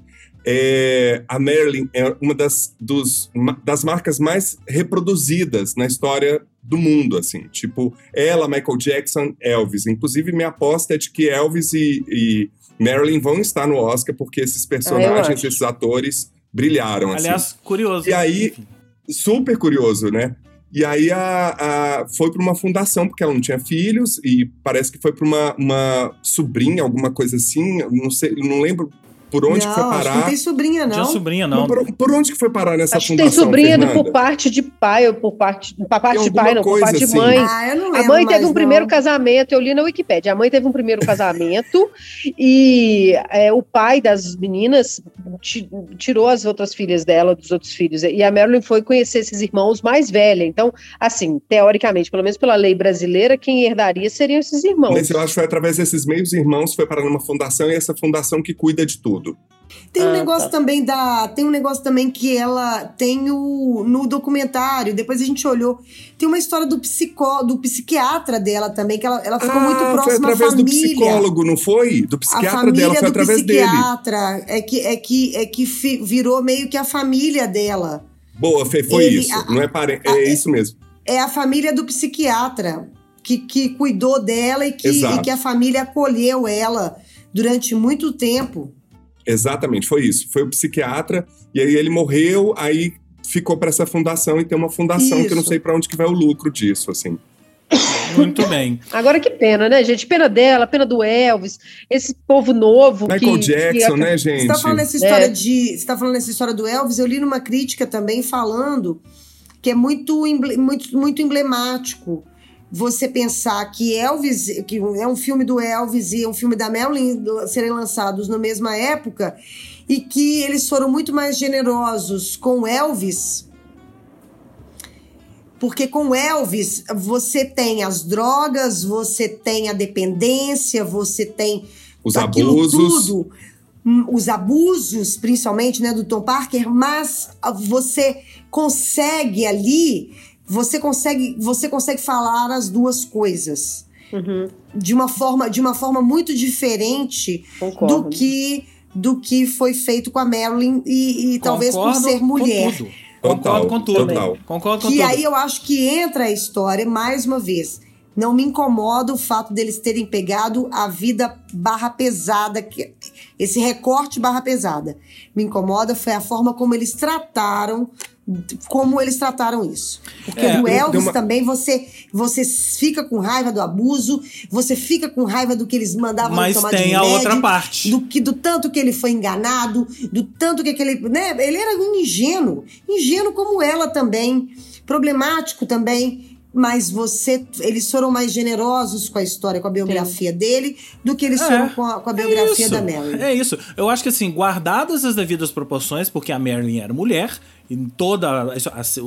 Speaker 4: É, a Marilyn é uma das, dos, das marcas mais reproduzidas na história do mundo, assim. Tipo, ela, Michael Jackson, Elvis. Inclusive, minha aposta é de que Elvis e, e Marilyn vão estar no Oscar, porque esses personagens, esses atores brilharam, assim
Speaker 1: Aliás, curioso.
Speaker 4: E aí-
Speaker 1: Enfim.
Speaker 4: super curioso, né? E aí a, a- foi para uma fundação, porque ela não tinha filhos, e parece que foi para uma, uma sobrinha, alguma coisa assim. Não sei, não lembro por onde
Speaker 3: não,
Speaker 4: que foi
Speaker 3: acho que
Speaker 4: parar.
Speaker 3: não tem sobrinha,
Speaker 1: Não tinha
Speaker 3: não.
Speaker 1: sobrinha, não.
Speaker 4: Por, por onde que foi parar nessa
Speaker 2: Acho que tem
Speaker 4: fundação?
Speaker 2: sobrinha
Speaker 4: Fernanda?
Speaker 2: por parte de pai, ou por parte. Por parte de pai, não, por parte de
Speaker 4: assim.
Speaker 2: mãe.
Speaker 3: Ah, eu não
Speaker 2: A mãe teve um primeiro
Speaker 3: não.
Speaker 2: casamento, eu li na Wikipédia. A mãe teve um primeiro casamento e é, o pai das meninas ti- tirou as outras filhas dela, dos outros filhos. E a Marilyn foi conhecer esses irmãos mais velha. Então, assim, teoricamente, pelo menos pela lei brasileira, quem herdaria seriam esses irmãos.
Speaker 4: Mas eu acho que foi através desses meios irmãos, foi parar numa fundação, e essa fundação que cuida de tudo.
Speaker 3: Tem um
Speaker 2: Ah,
Speaker 3: negócio
Speaker 2: tá.
Speaker 3: também da. Tem um negócio também que ela tem o, no documentário, depois a gente olhou. Tem uma história do psicó, do psiquiatra dela também, que ela, ela ficou muito
Speaker 4: Ah, foi
Speaker 3: próxima à
Speaker 4: através do
Speaker 3: família.
Speaker 4: psicólogo, não foi? Do
Speaker 3: a
Speaker 4: psiquiatra
Speaker 3: família
Speaker 4: dela, foi
Speaker 3: do
Speaker 4: através dele.
Speaker 3: psiquiatra é que é que é que virou meio que a família dela.
Speaker 4: Boa, Fê, foi
Speaker 3: Ele-
Speaker 4: isso.
Speaker 3: a-
Speaker 4: não é parente,
Speaker 3: a-
Speaker 4: é isso mesmo.
Speaker 3: É a família do psiquiatra que, que cuidou dela e que, e que a família acolheu ela durante muito tempo.
Speaker 4: Exatamente, foi isso. Foi o psiquiatra, e aí ele morreu, aí ficou para essa fundação, e tem uma fundação que eu não
Speaker 3: Isso.
Speaker 4: sei para onde que vai o lucro disso, assim.
Speaker 1: Muito bem.
Speaker 2: Agora que pena, né, gente? Pena dela, pena do Elvis, esse povo novo
Speaker 4: Michael
Speaker 2: que,
Speaker 4: Jackson,
Speaker 2: que
Speaker 4: né,
Speaker 3: Você
Speaker 4: gente?
Speaker 3: tá falando essa história
Speaker 2: É.
Speaker 3: de. Você tá falando essa história do Elvis, eu li numa crítica também falando que é muito, muito, muito emblemático você pensar que Elvis, que é um filme do Elvis e um filme da Marilyn serem lançados na mesma época, e que eles foram muito mais generosos com Elvis. Porque com Elvis você tem as drogas, você tem a dependência, você tem
Speaker 4: Os abusos.
Speaker 3: tudo, os abusos, principalmente, né, do Tom Parker, mas você consegue ali, você consegue, você consegue falar as duas coisas
Speaker 2: Uhum,
Speaker 3: de uma forma, de uma forma muito diferente
Speaker 2: concordo.
Speaker 3: do que do que foi feito com a Marilyn e, e talvez por ser mulher.
Speaker 1: Com Concordo com tudo.
Speaker 4: total.
Speaker 1: Concordo com
Speaker 3: Que
Speaker 1: tudo.
Speaker 3: aí eu acho que entra a história, mais uma vez. Não me incomoda o fato deles terem pegado a vida barra pesada, que, esse recorte barra pesada. Me incomoda foi a forma como eles trataram como eles trataram isso. Porque
Speaker 1: É,
Speaker 3: do Elvis
Speaker 4: uma-
Speaker 3: também você você fica com raiva do abuso, você fica com raiva do que eles mandavam
Speaker 1: Mas
Speaker 3: tomar de
Speaker 1: tem a
Speaker 3: remédio,
Speaker 1: outra parte.
Speaker 3: do que do tanto que ele foi enganado, do tanto que aquele, né, ele era um ingênuo, ingênuo como ela também, problemático também, mas você, eles foram mais generosos com a história, com a biografia dele, do que eles
Speaker 1: É,
Speaker 3: foram com a, com a biografia
Speaker 1: isso,
Speaker 3: da Mary.
Speaker 1: É isso. Eu acho que assim, guardadas as devidas proporções, porque a Marilyn era mulher, e toda,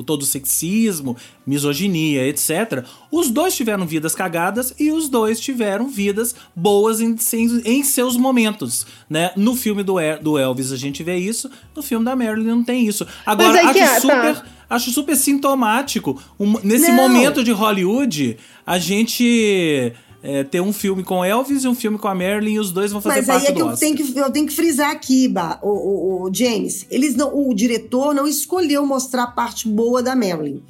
Speaker 1: todo o sexismo, misoginia, etc., os dois tiveram vidas cagadas e os dois tiveram vidas boas em, em- em seus momentos. Né? No filme do, do Elvis a gente vê isso, no filme da Marilyn não tem isso. Agora,
Speaker 2: que
Speaker 1: acho
Speaker 2: é,
Speaker 1: super.
Speaker 2: tá.
Speaker 1: Acho super sintomático. um- nesse
Speaker 3: Não.
Speaker 1: momento de Hollywood, a gente é, ter um filme com Elvis e um filme com a Marilyn e os dois vão fazer
Speaker 3: Mas aí
Speaker 1: parte
Speaker 3: é que
Speaker 1: do
Speaker 3: eu
Speaker 1: Oscar.
Speaker 3: tenho que, eu tenho que frisar aqui, Ba, o, o- o James. Eles não, o diretor não escolheu mostrar a parte boa da Marilyn.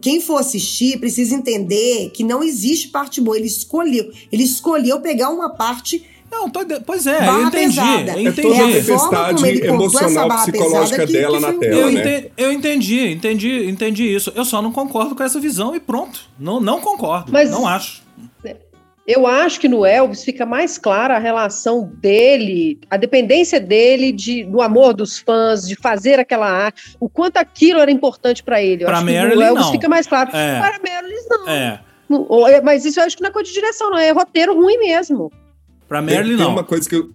Speaker 3: Quem for assistir precisa entender que não existe parte boa. Ele escolheu. Ele escolheu pegar uma parte
Speaker 1: Não, tô pois é, eu entendi.
Speaker 3: pesada.
Speaker 1: Eu entendi.
Speaker 3: É
Speaker 4: a tempestade emocional, psicológica
Speaker 3: que-
Speaker 4: dela
Speaker 3: que
Speaker 4: na tela,
Speaker 1: Eu,
Speaker 4: né?
Speaker 1: ente- eu entendi, entendi, entendi isso. Eu só não concordo com essa visão e pronto. Não, não concordo.
Speaker 2: Mas-
Speaker 1: Não acho.
Speaker 2: Eu acho que no Elvis fica mais clara a relação dele, a dependência dele de, do amor dos fãs, de fazer aquela arte, o quanto aquilo era importante pra ele. Eu
Speaker 1: Pra
Speaker 2: acho que
Speaker 1: Marilyn,
Speaker 2: no Elvis
Speaker 1: não.
Speaker 2: fica mais claro.
Speaker 1: É.
Speaker 2: Para Marilyn, não.
Speaker 1: É.
Speaker 2: É- Mas isso eu acho que não é coisa de direção, não. É roteiro ruim mesmo.
Speaker 1: Pra
Speaker 4: Tem,
Speaker 1: Marilyn,
Speaker 4: tem
Speaker 1: não.
Speaker 4: uma coisa que eu-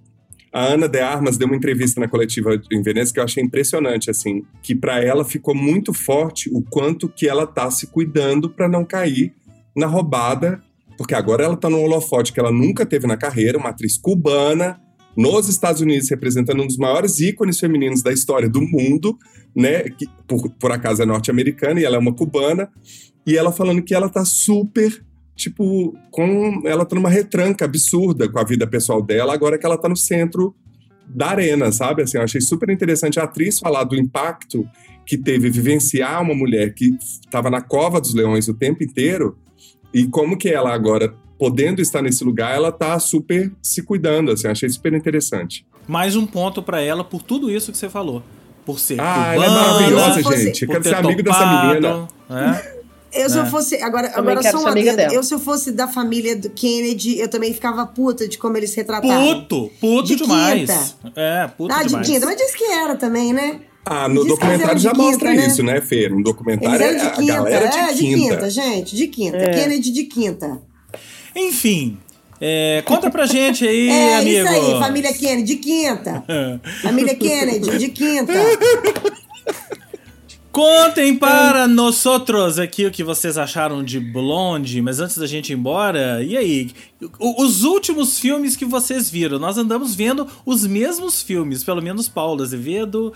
Speaker 4: a Ana de Armas deu uma entrevista na coletiva em Veneza que eu achei impressionante, assim, que pra ela ficou muito forte o quanto que ela tá se cuidando pra não cair na roubada, porque agora ela tá num holofote que ela nunca teve na carreira, uma atriz cubana nos Estados Unidos representando um dos maiores ícones femininos da história do mundo, né, que por, por acaso é norte-americana e ela é uma cubana, e ela falando que ela tá super tipo, com ela tá numa retranca absurda com a vida pessoal dela, agora que ela tá no centro da arena, sabe? Assim, eu achei super interessante a atriz falar do impacto que teve vivenciar uma mulher que estava na cova dos leões o tempo inteiro e como que ela agora, podendo estar nesse lugar, ela tá super se cuidando, assim, eu achei super interessante.
Speaker 1: Mais um ponto pra ela por tudo isso que você falou. Por ser
Speaker 4: Ah, ela é maravilhosa, gente. Eu quero ser amigo dessa menina.
Speaker 1: é.
Speaker 3: Eu se eu
Speaker 1: É.
Speaker 3: fosse. Agora,
Speaker 2: Também
Speaker 3: agora só um adendo.
Speaker 2: dela.
Speaker 3: Eu, se eu fosse da família do Kennedy, eu também ficava puta de como eles retrataram.
Speaker 1: Puto, puto
Speaker 3: De
Speaker 1: demais.
Speaker 3: quinta.
Speaker 1: É, puto
Speaker 3: ah, de
Speaker 1: demais.
Speaker 3: quinta, mas disse que era também, né?
Speaker 4: Ah, no
Speaker 3: Diz
Speaker 4: documentário
Speaker 3: eram
Speaker 4: já
Speaker 3: de
Speaker 4: mostra
Speaker 3: né?
Speaker 4: isso, né, Fê? No
Speaker 3: Eles
Speaker 4: documentário
Speaker 3: eram
Speaker 4: é
Speaker 3: de
Speaker 4: a
Speaker 3: quinta.
Speaker 4: galera de
Speaker 3: é, de
Speaker 4: quinta.
Speaker 3: quinta, gente. De quinta.
Speaker 2: É.
Speaker 3: Kennedy de quinta.
Speaker 1: Enfim, é, conta pra gente aí,
Speaker 3: é
Speaker 1: amigo.
Speaker 3: isso aí, família Kennedy de quinta. família Kennedy de quinta.
Speaker 1: Contem para nós outros aqui o que vocês acharam de Blonde, mas antes da gente ir embora, e aí? Os últimos filmes que vocês viram, nós andamos vendo os mesmos filmes, pelo menos Paulo Azevedo,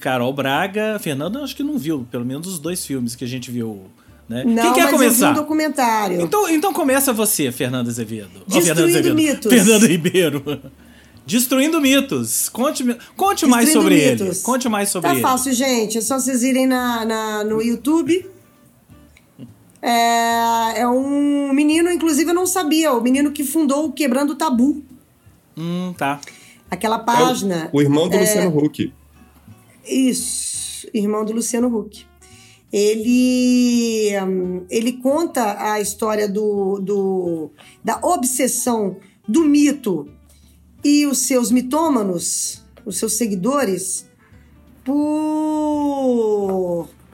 Speaker 1: Carol Braga, Fernando eu acho que não viu, pelo menos os dois filmes que a gente viu, né?
Speaker 3: Não,
Speaker 1: Quem quer
Speaker 3: mas eu vi
Speaker 1: começar?
Speaker 3: um documentário.
Speaker 1: Então, então começa você, Fernando Azevedo.
Speaker 3: Destruindo
Speaker 1: Fernando Azevedo.
Speaker 3: mitos.
Speaker 1: Fernando Ribeiro. Destruindo mitos. Conte, conte mais sobre ele.
Speaker 3: mitos.
Speaker 1: Conte mais sobre
Speaker 3: Tá
Speaker 1: ele.
Speaker 3: fácil, gente. É só vocês irem na, na- no YouTube. É, é um menino, inclusive eu não sabia, o menino que fundou o Quebrando o Tabu.
Speaker 1: Hum, tá.
Speaker 3: Aquela página.
Speaker 4: É o, o irmão do Luciano Huck.
Speaker 3: Isso, irmão do Luciano Huck. Ele, hum, ele conta a história do, do, da obsessão do mito e os seus mitômanos, os seus seguidores, por,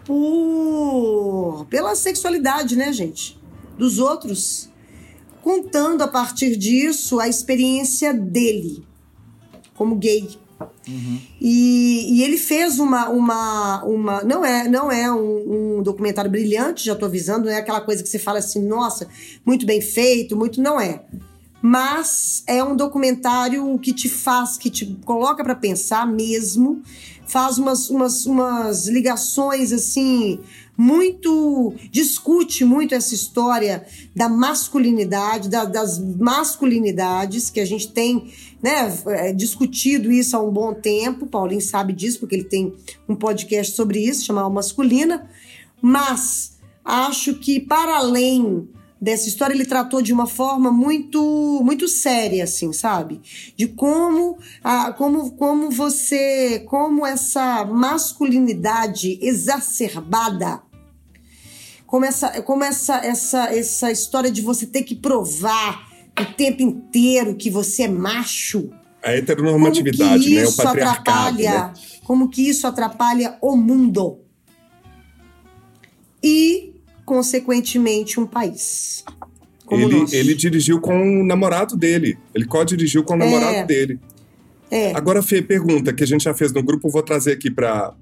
Speaker 3: por pela sexualidade, né, gente? Dos outros. Contando a partir disso a experiência dele como gay. E, e ele fez uma, uma, uma. Não é, não é um, um documentário brilhante, já tô avisando, não é aquela coisa que você fala assim, nossa, muito bem feito, muito. Não é. Mas é um documentário que te faz, que te coloca para pensar mesmo, faz umas, umas, umas ligações assim, muito. discute muito essa história da masculinidade, da- das masculinidades que a gente tem né, é, discutido isso há um bom tempo. Paulinho sabe disso, porque ele tem um podcast sobre isso, chamado Masculina. Mas acho que, para além dessa história ele tratou de uma forma muito muito séria assim sabe de como a, como como você como essa masculinidade exacerbada como essa como essa essa essa história de você ter que provar o tempo inteiro que você é macho
Speaker 4: a heteronormatividade né o patriarcado
Speaker 3: atrapalha
Speaker 4: né?
Speaker 3: como que isso atrapalha o mundo e consequentemente, um país.
Speaker 4: ele, ele dirigiu com o namorado dele. Ele co-dirigiu com o namorado é. dele.
Speaker 3: É.
Speaker 4: Agora, Fê, pergunta que a gente já fez no grupo, vou trazer aqui para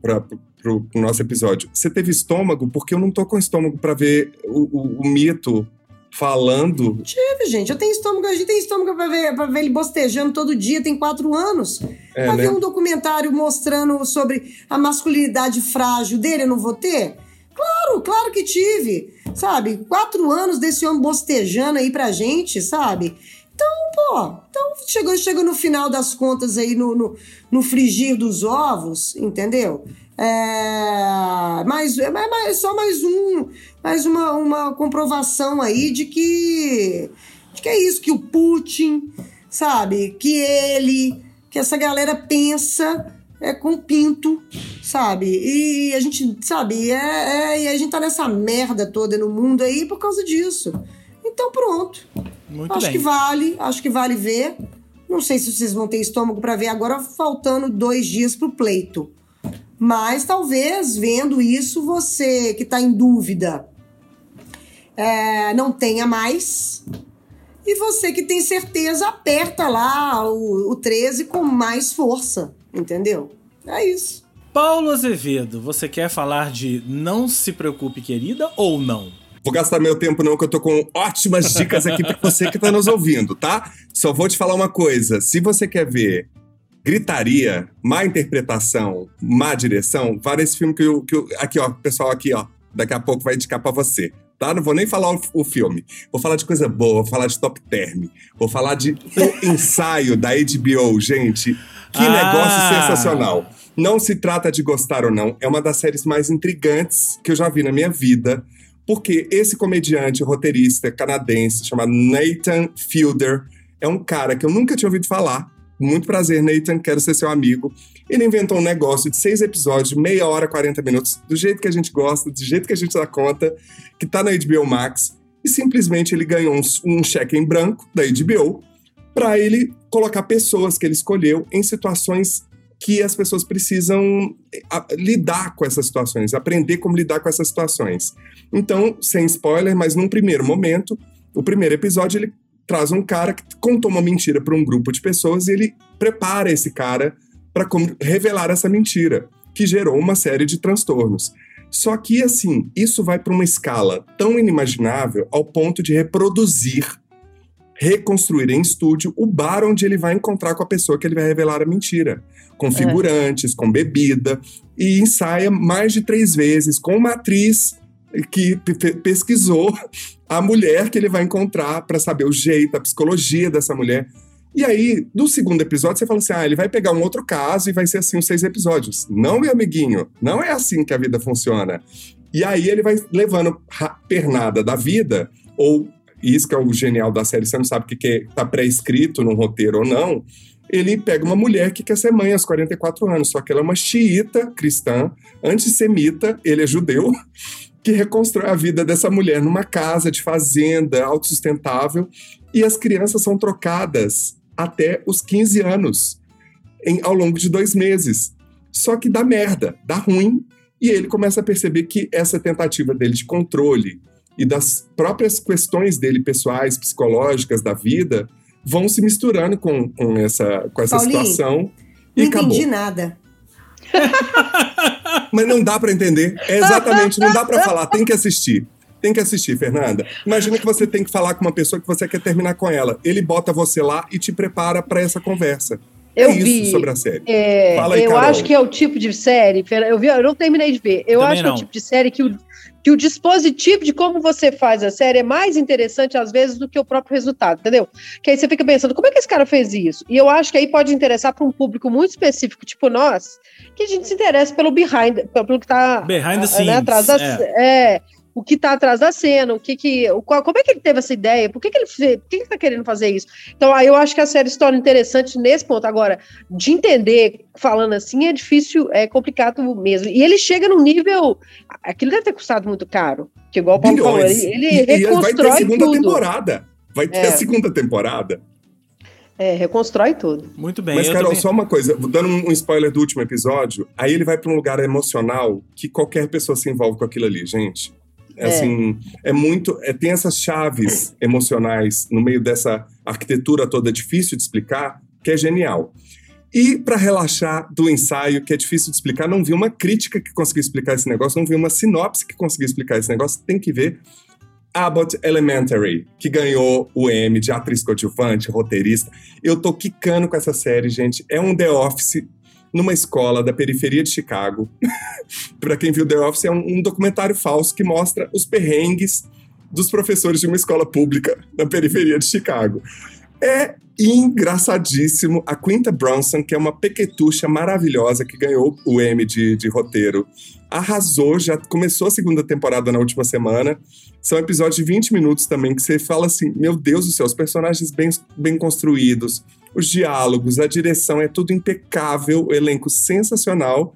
Speaker 4: o nosso episódio. Você teve estômago? Porque eu não tô com estômago para ver o, o, o, mito falando.
Speaker 3: Tive, gente. Eu tenho estômago, a gente tem estômago para ver, pra ver ele bostejando todo dia, tem quatro anos. É, pra né? ver um documentário mostrando sobre a masculinidade frágil dele, eu não vou ter? Claro, claro que tive. Sabe? Quatro anos desse homem bostejando aí pra gente, sabe? Então, pô, então chegou, chegou no final das contas aí, no, no, no frigir dos ovos, entendeu? É, mas é, é só mais um, mais uma, uma comprovação aí de que, de que é isso, que o Putin, sabe, que ele, que essa galera pensa é com pinto, sabe? E a gente, sabe, é, é, e a gente tá nessa merda toda no mundo aí por causa disso. Então pronto.
Speaker 1: Muito
Speaker 3: acho
Speaker 1: bem.
Speaker 3: que vale, acho que vale ver. Não sei se vocês vão ter estômago para ver agora, faltando dois dias pro pleito. Mas talvez vendo isso, você que tá em dúvida é, não tenha mais. E você que tem certeza, aperta lá o, o 13 com mais força. Entendeu? É isso.
Speaker 1: Paulo Azevedo, você quer falar de Não Se Preocupe, Querida ou não?
Speaker 4: Vou gastar meu tempo não, que eu tô com ótimas dicas aqui para você que tá nos ouvindo, tá? Só vou te falar uma coisa. Se você quer ver gritaria, má interpretação, má direção, vá nesse filme que eu, que eu... Aqui, ó, pessoal, aqui, ó. Daqui a pouco vai indicar para você tá? Não vou nem falar o, o, filme. Vou falar de coisa boa, vou falar de Top Term. Vou falar de o ensaio da HBO, gente. Que ah. negócio sensacional. Não se trata de gostar ou não, é uma das séries mais intrigantes que eu já vi na minha vida, porque esse comediante, roteirista canadense chamado Nathan Fielder é um cara que eu nunca tinha ouvido falar. Muito prazer, Nathan, quero ser seu amigo. Ele inventou um negócio de seis episódios, meia hora, 40 minutos, do jeito que a gente gosta, do jeito que a gente dá conta, que tá na HBO Max. E simplesmente ele ganhou um, um cheque em branco da HBO para ele colocar pessoas que ele escolheu em situações que as pessoas precisam lidar com essas situações, aprender como lidar com essas situações. Então, sem spoiler, mas num primeiro momento, o primeiro episódio ele traz um cara que contou uma mentira para um grupo de pessoas e ele prepara esse cara para revelar essa mentira, que gerou uma série de transtornos. Só que assim, isso vai para uma escala tão inimaginável ao ponto de reproduzir reconstruir em estúdio o bar onde ele vai encontrar com a pessoa que ele vai revelar a mentira. Com figurantes, é. com bebida, e ensaia mais de três vezes com uma atriz que pesquisou a mulher que ele vai encontrar para saber o jeito, a psicologia dessa mulher. E aí, do segundo episódio, você fala assim: ah, ele vai pegar um outro caso e vai ser assim os seis episódios. Não, meu amiguinho, não é assim que a vida funciona. E aí ele vai levando pernada da vida, ou isso que é o genial da série, você não sabe o que, que é, tá pré-escrito num roteiro ou não. Ele pega uma mulher que quer ser mãe aos 44 anos, só que ela é uma xiita cristã, antissemita, ele é judeu, que reconstrói a vida dessa mulher numa casa de fazenda autossustentável e as crianças são trocadas até os 15 anos, em, ao longo de dois meses. Só que dá merda, dá ruim, e ele começa a perceber que essa tentativa dele de controle, e das próprias questões dele pessoais, psicológicas da vida, vão se misturando com, com essa, com essa
Speaker 3: Paulinho,
Speaker 4: situação.
Speaker 3: E
Speaker 4: não
Speaker 3: acabou. entendi nada.
Speaker 4: Mas não dá para entender. É exatamente, não dá para falar, tem que assistir. Tem que assistir, Fernanda. Imagina que você tem que falar com uma pessoa que você quer terminar com ela. Ele bota você lá e te prepara para essa conversa.
Speaker 2: Eu
Speaker 4: é
Speaker 2: vi.
Speaker 4: sobre a série.
Speaker 2: É,
Speaker 4: Fala aí,
Speaker 2: eu
Speaker 4: Carol.
Speaker 2: acho que é o tipo de série. Eu, vi, eu não terminei de ver. Eu
Speaker 1: Também
Speaker 2: acho que é
Speaker 1: não.
Speaker 2: o tipo de série que o, que o dispositivo de como você faz a série é mais interessante, às vezes, do que o próprio resultado, entendeu? Que aí você fica pensando, como é que esse cara fez isso? E eu acho que aí pode interessar para um público muito específico, tipo nós, que a gente se interessa pelo behind, pelo que está
Speaker 1: Behind the
Speaker 2: né, atrás das. É. o que está atrás da cena, o que que, o, qual, como é que ele teve essa ideia, por que, que ele fez, por que, que ele tá querendo fazer isso. Então, aí eu acho que a série se torna interessante nesse ponto. Agora, de entender, falando assim, é difícil, é complicado mesmo. E ele chega num nível, aquilo deve ter custado muito caro, que igual o Paulo falou, ele, ele e, reconstrói e vai ter
Speaker 4: segunda
Speaker 2: tudo.
Speaker 4: temporada. Vai ter é. a segunda temporada.
Speaker 2: É, reconstrói tudo.
Speaker 1: Muito bem.
Speaker 4: Mas, Carol, também... só uma coisa, dando um spoiler do último episódio, aí ele vai para um lugar emocional que qualquer pessoa se envolve com aquilo ali, gente. É. Assim, é muito. É, tem essas chaves emocionais no meio dessa arquitetura toda difícil de explicar, que é genial. E para relaxar do ensaio, que é difícil de explicar, não vi uma crítica que conseguiu explicar esse negócio, não vi uma sinopse que conseguiu explicar esse negócio, tem que ver Abbott Elementary, que ganhou o M de atriz coadjuvante, roteirista. Eu tô quicando com essa série, gente. É um The Office numa escola da periferia de Chicago. Para quem viu The Office, é um, um, documentário falso que mostra os perrengues dos professores de uma escola pública na periferia de Chicago. É engraçadíssimo. A Quinta Bronson, que é uma pequetucha maravilhosa que ganhou o M de, de roteiro, arrasou, já começou a segunda temporada na última semana. São episódios de 20 minutos também, que você fala assim: meu Deus do céu, os personagens bem, bem construídos, os diálogos, a direção é tudo impecável, o elenco sensacional.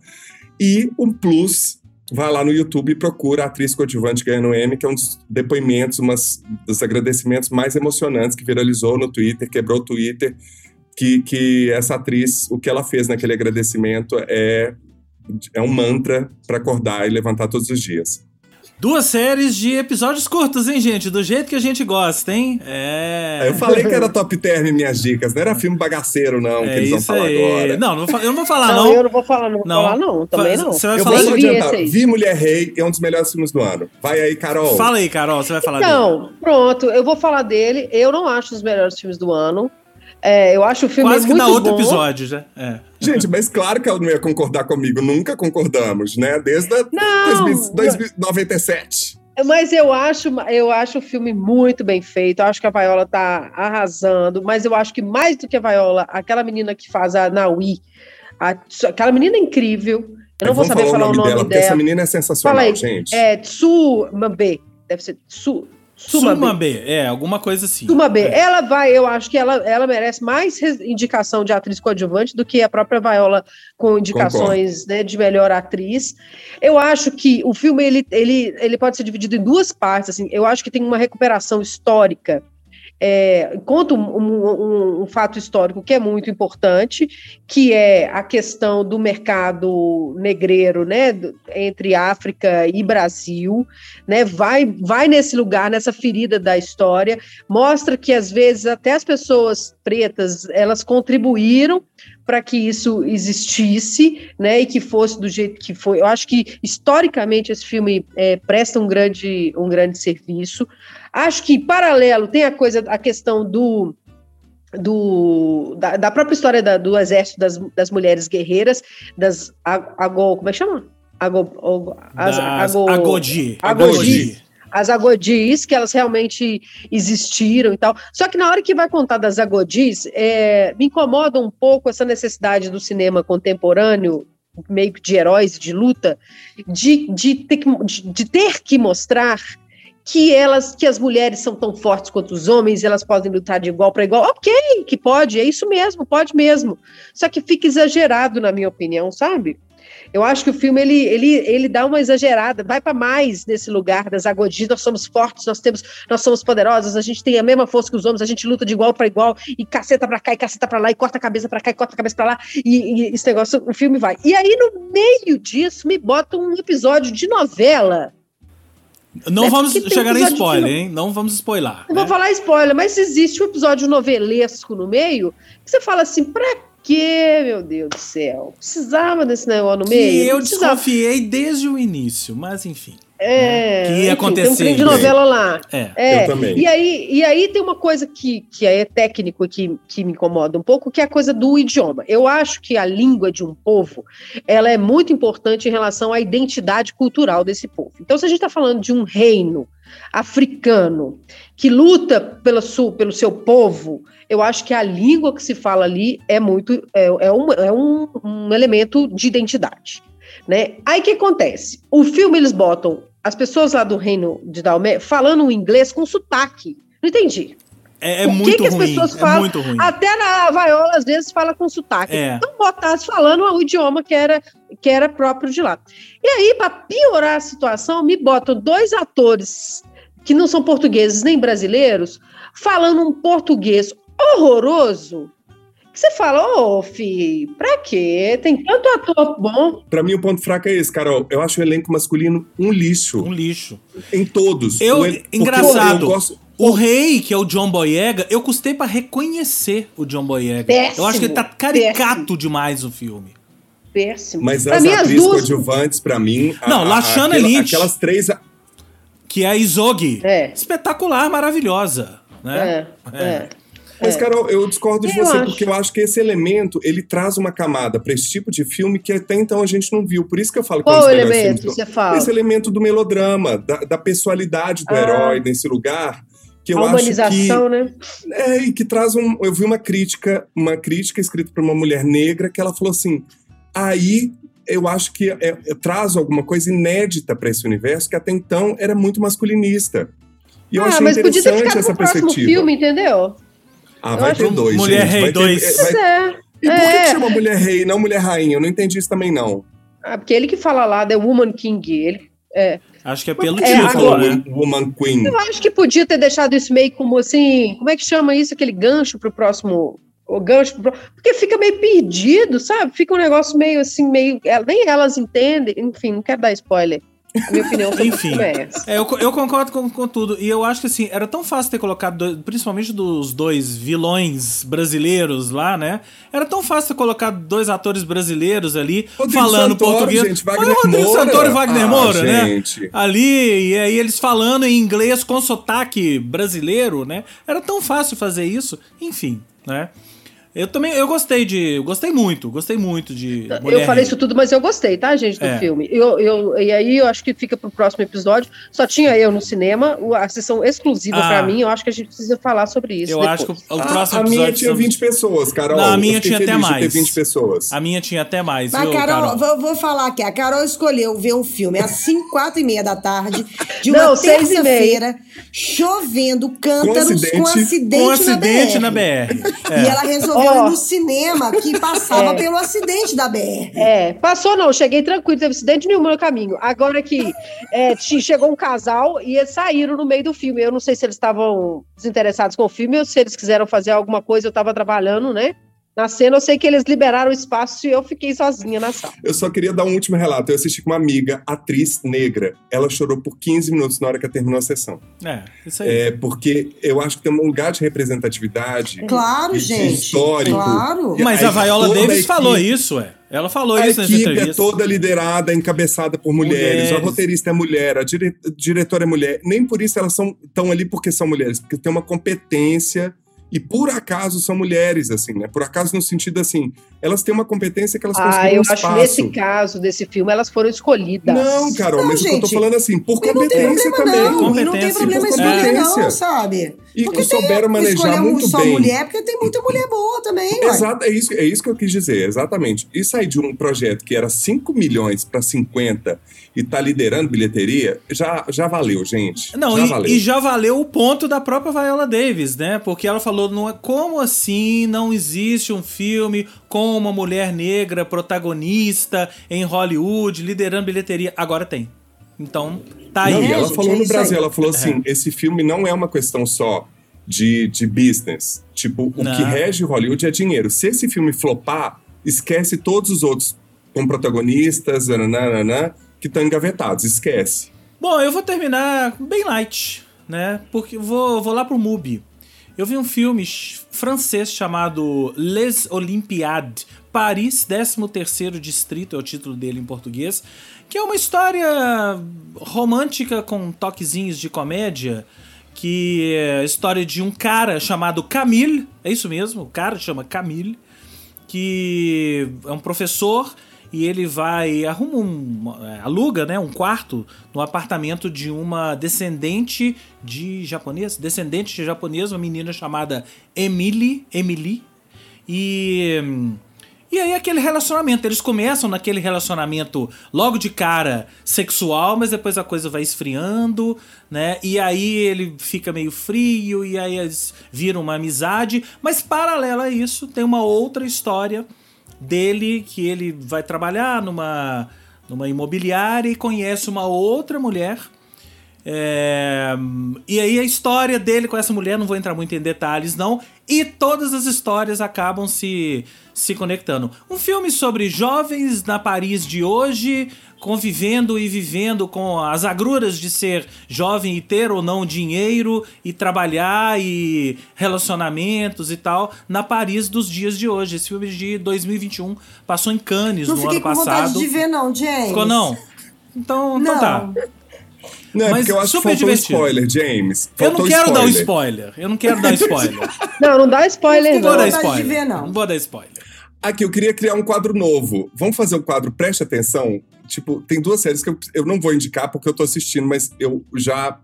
Speaker 4: E um plus, vai lá no YouTube e procura a atriz coadjuvante ganhando M, que é um dos depoimentos, umas, dos agradecimentos mais emocionantes que viralizou no Twitter, quebrou o Twitter. Que, que essa atriz, o que ela fez naquele agradecimento é é um mantra para acordar e levantar todos os dias.
Speaker 1: Duas séries de episódios curtos, hein, gente? Do jeito que a gente gosta, hein? É.
Speaker 4: Eu falei que era top term minhas dicas, não era filme bagaceiro, não, é que eles vão falar aí. agora.
Speaker 1: Não, não, eu não vou falar, não. não.
Speaker 2: Eu não vou falar, não vou não. falar, não. Também não. Você
Speaker 1: vai
Speaker 2: eu
Speaker 1: falar
Speaker 4: vou adiantar. Vi Mulher Rei, é um dos melhores filmes do ano. Vai aí, Carol.
Speaker 1: Fala aí, Carol, você vai falar
Speaker 2: então,
Speaker 1: dele.
Speaker 2: Então, pronto, eu vou falar dele. Eu não acho os melhores filmes do ano. É, eu acho o filme
Speaker 1: Quase
Speaker 2: que
Speaker 1: na outro
Speaker 2: bom.
Speaker 1: episódio já. É.
Speaker 4: Gente, mas claro que ela não ia concordar comigo. Nunca concordamos, né? Desde a não, 2097.
Speaker 2: Mas eu acho, eu acho o filme muito bem feito. Eu acho que a Viola tá arrasando. Mas eu acho que mais do que a Viola, aquela menina que faz a Naui, a, aquela menina incrível. Eu não vou saber falar, o nome, dela, dela.
Speaker 4: essa menina é sensacional, Fala aí, gente.
Speaker 2: É Tsu Mambe. Deve ser Tsu.
Speaker 1: Suma B, é, alguma coisa assim.
Speaker 2: Suma B.
Speaker 1: É.
Speaker 2: Ela vai, eu acho que ela, ela merece mais indicação de atriz coadjuvante do que a própria Viola com indicações né, de melhor atriz. Eu acho que o filme ele, ele, ele pode ser dividido em duas partes. Assim. Eu acho que tem uma recuperação histórica é, conta um, um, um, fato histórico que é muito importante, que é a questão do mercado negreiro, né, entre África e Brasil, né, vai, vai nesse lugar, nessa ferida da história, mostra que às vezes até as pessoas pretas elas contribuíram para que isso existisse, né, e que fosse do jeito que foi. Eu acho que historicamente esse filme é, presta um grande, um grande serviço. Acho que paralelo tem a coisa, a questão do do, da, da própria história da, do exército das, das mulheres guerreiras, das ago, como é que chama?
Speaker 1: Ago, as, ago, agodi,
Speaker 2: agodi as agodis, que elas realmente existiram e tal. Só que na hora que vai contar das agodis, é, me incomoda um pouco essa necessidade do cinema contemporâneo, meio que de heróis, de luta, de, de, ter, que, de, de ter que mostrar que elas, que as mulheres são tão fortes quanto os homens, elas podem lutar de igual para igual. Ok, que pode, é isso mesmo, pode mesmo. Só que fica exagerado, na minha opinião, sabe? Eu acho que o filme ele, ele, ele dá uma exagerada, vai para mais nesse lugar das agodis. Nós somos fortes, nós temos, nós somos poderosos, a gente tem a mesma força que os homens, a gente luta de igual para igual e caceta para cá e caceta para lá e corta a cabeça para cá e corta a cabeça para lá e, e esse negócio, o filme vai. E aí no meio disso me bota um episódio de novela.
Speaker 1: Não né? vamos chegar em spoiler, hein? Não vamos spoiler.
Speaker 2: Não né? vou falar spoiler, mas existe um episódio novelesco no meio que você fala assim, pra que, meu Deus do céu? Precisava desse negócio no meio?
Speaker 1: Que eu desconfiei desde o início, mas enfim.
Speaker 2: É,
Speaker 1: né? que ia acontecer.
Speaker 2: Tem um de novela lá.
Speaker 1: É.
Speaker 2: é.
Speaker 4: Eu também.
Speaker 2: E aí, e aí tem uma coisa que, que é técnico que, que me incomoda um pouco, que é a coisa do idioma. Eu acho que a língua de um povo ela é muito importante em relação à identidade cultural desse povo. Então, se a gente está falando de um reino africano que luta pelo, pelo seu povo, eu acho que a língua que se fala ali é muito é, é, um, é um, um elemento de identidade. Né? Aí o que acontece? O filme eles botam as pessoas lá do reino de Dalmé falando inglês com sotaque. Não entendi.
Speaker 1: É, é muito que, que as pessoas é falam? É muito ruim.
Speaker 2: Até na vaiola, às vezes, fala com sotaque. É. Então, botasse falando o idioma que era, que era próprio de lá. E aí, para piorar a situação, me botam dois atores que não são portugueses nem brasileiros, falando um português horroroso. Que você fala, ô, oh, fi, pra quê? Tem tanto ator bom.
Speaker 4: Pra mim, o ponto fraco é esse, Carol. Eu acho o elenco masculino um lixo.
Speaker 1: Um lixo.
Speaker 4: Em todos.
Speaker 1: Eu, el... engraçado. Eu gosto... O rei, que é o John Boyega, eu custei para reconhecer o John Boyega. Péssimo, eu acho que ele tá caricato péssimo. demais o filme.
Speaker 2: Péssimo.
Speaker 4: Mas as atrizes duas... coadjuvantes, pra mim...
Speaker 1: Não, a, Lashana Lynch.
Speaker 4: Aquelas três...
Speaker 1: Que é a Izog. É. Espetacular, maravilhosa. Né?
Speaker 2: É, é. é.
Speaker 4: Mas, Carol, eu discordo de eu você, acho. porque eu acho que esse elemento, ele traz uma camada para esse tipo de filme que até então a gente não viu. Por isso que eu falo que
Speaker 2: Qual é um elemento você fala?
Speaker 4: Esse elemento do melodrama, da, da pessoalidade do ah. herói nesse lugar. Que eu
Speaker 2: a humanização,
Speaker 4: que,
Speaker 2: né?
Speaker 4: É, e que traz um. Eu vi uma crítica, uma crítica escrita por uma mulher negra, que ela falou assim: aí eu acho que é, é, traz alguma coisa inédita para esse universo que até então era muito masculinista. E eu ah, achei mas interessante podia ter essa perspectiva.
Speaker 2: filme, entendeu?
Speaker 4: Ah, vai ter dois.
Speaker 1: Mulher gente. Rei 2.
Speaker 2: Vai... É.
Speaker 4: E por é. que, chama Mulher Rei, não Mulher Rainha? Eu não entendi isso também, não.
Speaker 2: Ah, porque ele que fala lá, The Woman King. Ele, é.
Speaker 1: Acho que é pelo é, título, agora, né?
Speaker 4: Woman Queen.
Speaker 2: Eu acho que podia ter deixado isso meio como assim. Como é que chama isso? Aquele gancho pro próximo. O gancho pro, Porque fica meio perdido, sabe? Fica um negócio meio assim, meio. Nem elas entendem. Enfim, não quero dar spoiler. A minha opinião
Speaker 1: Enfim, é, é eu, eu concordo com, com tudo. E eu acho que assim, era tão fácil ter colocado, dois, principalmente dos dois vilões brasileiros lá, né? Era tão fácil ter colocado dois atores brasileiros ali
Speaker 4: Rodrigo
Speaker 1: falando
Speaker 4: Santoro,
Speaker 1: português.
Speaker 4: Gente, Wagner Rodrigo Moura.
Speaker 1: Santoro e Wagner
Speaker 4: ah,
Speaker 1: Moura, né?
Speaker 4: gente.
Speaker 1: né? Ali, e aí eles falando em inglês com sotaque brasileiro, né? Era tão fácil fazer isso. Enfim, né? Eu também, eu gostei de, eu gostei muito, gostei muito de
Speaker 2: Mulher Eu falei isso tudo, mas eu gostei, tá, gente, do é. filme. Eu, eu, e aí eu acho que fica pro próximo episódio. Só tinha eu no cinema, a sessão exclusiva ah. pra mim, eu acho que a gente precisa falar sobre isso
Speaker 1: Eu
Speaker 2: depois.
Speaker 1: acho que o, o próximo
Speaker 4: a, a minha tinha 20 pessoas, Carol.
Speaker 1: Não, a minha tinha até mais.
Speaker 4: 20 pessoas.
Speaker 1: A minha tinha até mais.
Speaker 3: Mas,
Speaker 1: viu,
Speaker 3: Carol,
Speaker 1: Carol?
Speaker 3: Vou, vou, falar aqui, a Carol escolheu ver um filme às 5, 4 e meia da tarde, de uma terça-feira, chovendo, cântaros com acidente, com acidente na BR. Na BR. É. E ela resolveu ir no cinema cinema que passava é. pelo acidente da BR.
Speaker 2: É, passou não, cheguei tranquilo, teve acidente nenhum no caminho. Agora que é, chegou um casal e eles saíram no meio do filme. Eu não sei se eles estavam desinteressados com o filme ou se eles quiseram fazer alguma coisa, eu estava trabalhando, né? Na cena, eu sei que eles liberaram o espaço e eu fiquei sozinha na sala.
Speaker 4: Eu só queria dar um último relato. Eu assisti com uma amiga, atriz negra. Ela chorou por 15 minutos na hora que terminou a sessão.
Speaker 1: É, isso aí.
Speaker 4: É, porque eu acho que tem um lugar de representatividade.
Speaker 3: Claro, gente.
Speaker 4: Histórico.
Speaker 3: Claro.
Speaker 1: Mas a, a Viola Davis equipe, falou isso, é. Ela falou
Speaker 4: a
Speaker 1: isso
Speaker 4: nas entrevistas. A equipe é toda liderada, encabeçada por mulheres. mulheres. A roteirista é mulher, a dire, diretora é mulher. Nem por isso elas estão ali porque são mulheres, porque tem uma competência e por acaso são mulheres, assim, né? Por acaso no sentido assim, elas têm uma competência que elas ah, conseguem
Speaker 2: eu
Speaker 4: um
Speaker 2: acho que nesse caso desse filme elas foram escolhidas.
Speaker 4: Não, Carol, não, mas gente, eu tô falando assim, por competência também.
Speaker 3: Não, competência, não tem problema escolher não, sabe?
Speaker 4: E porque souberam manejar muito
Speaker 3: só
Speaker 4: bem.
Speaker 3: mulher, porque tem muita mulher boa também,
Speaker 4: Exato, é isso, é isso que eu quis dizer, exatamente. E sair de um projeto que era 5 milhões para 50 e tá liderando bilheteria, já, já valeu, gente.
Speaker 1: Não,
Speaker 4: já
Speaker 1: e,
Speaker 4: valeu.
Speaker 1: e já valeu o ponto da própria Viola Davis, né? Porque ela falou, não é como assim não existe um filme com uma mulher negra protagonista em Hollywood, liderando bilheteria. Agora tem. Então, tá aí.
Speaker 4: Não, e ela gente, falou é no Brasil, ela falou assim, é. esse filme não é uma questão só de, de business. Tipo, o não. que rege Hollywood é dinheiro. Se esse filme flopar, esquece todos os outros com protagonistas, nananana, que estão engavetados, esquece.
Speaker 1: Bom, eu vou terminar bem light, né? Porque vou, vou lá pro MUBI. Eu vi um filme francês chamado Les Olympiades, Paris, 13º Distrito, é o título dele em português, que é uma história romântica com toquezinhos de comédia, que é a história de um cara chamado Camille, é isso mesmo, o cara chama Camille, que é um professor e ele vai arruma um é, aluga, né, um quarto no apartamento de uma descendente de japonês, descendente de japonês, uma menina chamada Emily, Emily. E E aí aquele relacionamento, eles começam naquele relacionamento logo de cara sexual, mas depois a coisa vai esfriando, né? E aí ele fica meio frio e aí eles viram uma amizade, mas paralelo a isso tem uma outra história dele que ele vai trabalhar numa numa imobiliária e conhece uma outra mulher. É, e aí a história dele com essa mulher, não vou entrar muito em detalhes, não. E todas as histórias acabam se, se conectando. Um filme sobre jovens na Paris de hoje, convivendo e vivendo com as agruras de ser jovem e ter ou não dinheiro e trabalhar e relacionamentos e tal na Paris dos dias de hoje. Esse filme de 2021 passou em Cannes
Speaker 3: Não
Speaker 1: no
Speaker 3: fiquei
Speaker 1: ano
Speaker 3: com
Speaker 1: passado.
Speaker 3: vontade de ver, não, James.
Speaker 1: Ficou não? Então, então
Speaker 3: Não.
Speaker 1: tá.
Speaker 4: Não, é
Speaker 1: Mas
Speaker 4: porque eu acho que
Speaker 1: super
Speaker 4: faltou
Speaker 1: divertido.
Speaker 4: spoiler, James.
Speaker 1: Eu
Speaker 4: Faltou
Speaker 1: não quero dar um spoiler. Eu não quero dar spoiler.
Speaker 2: Não, não dá spoiler,
Speaker 3: Não
Speaker 1: Não vou
Speaker 2: não.
Speaker 1: dar spoiler.
Speaker 3: ver, não.
Speaker 1: Não vou dar spoiler.
Speaker 4: Aqui, eu queria criar um quadro novo. Vamos fazer o quadro Preste Atenção? Tipo, tem duas séries que eu, eu não vou indicar porque eu tô assistindo, mas eu já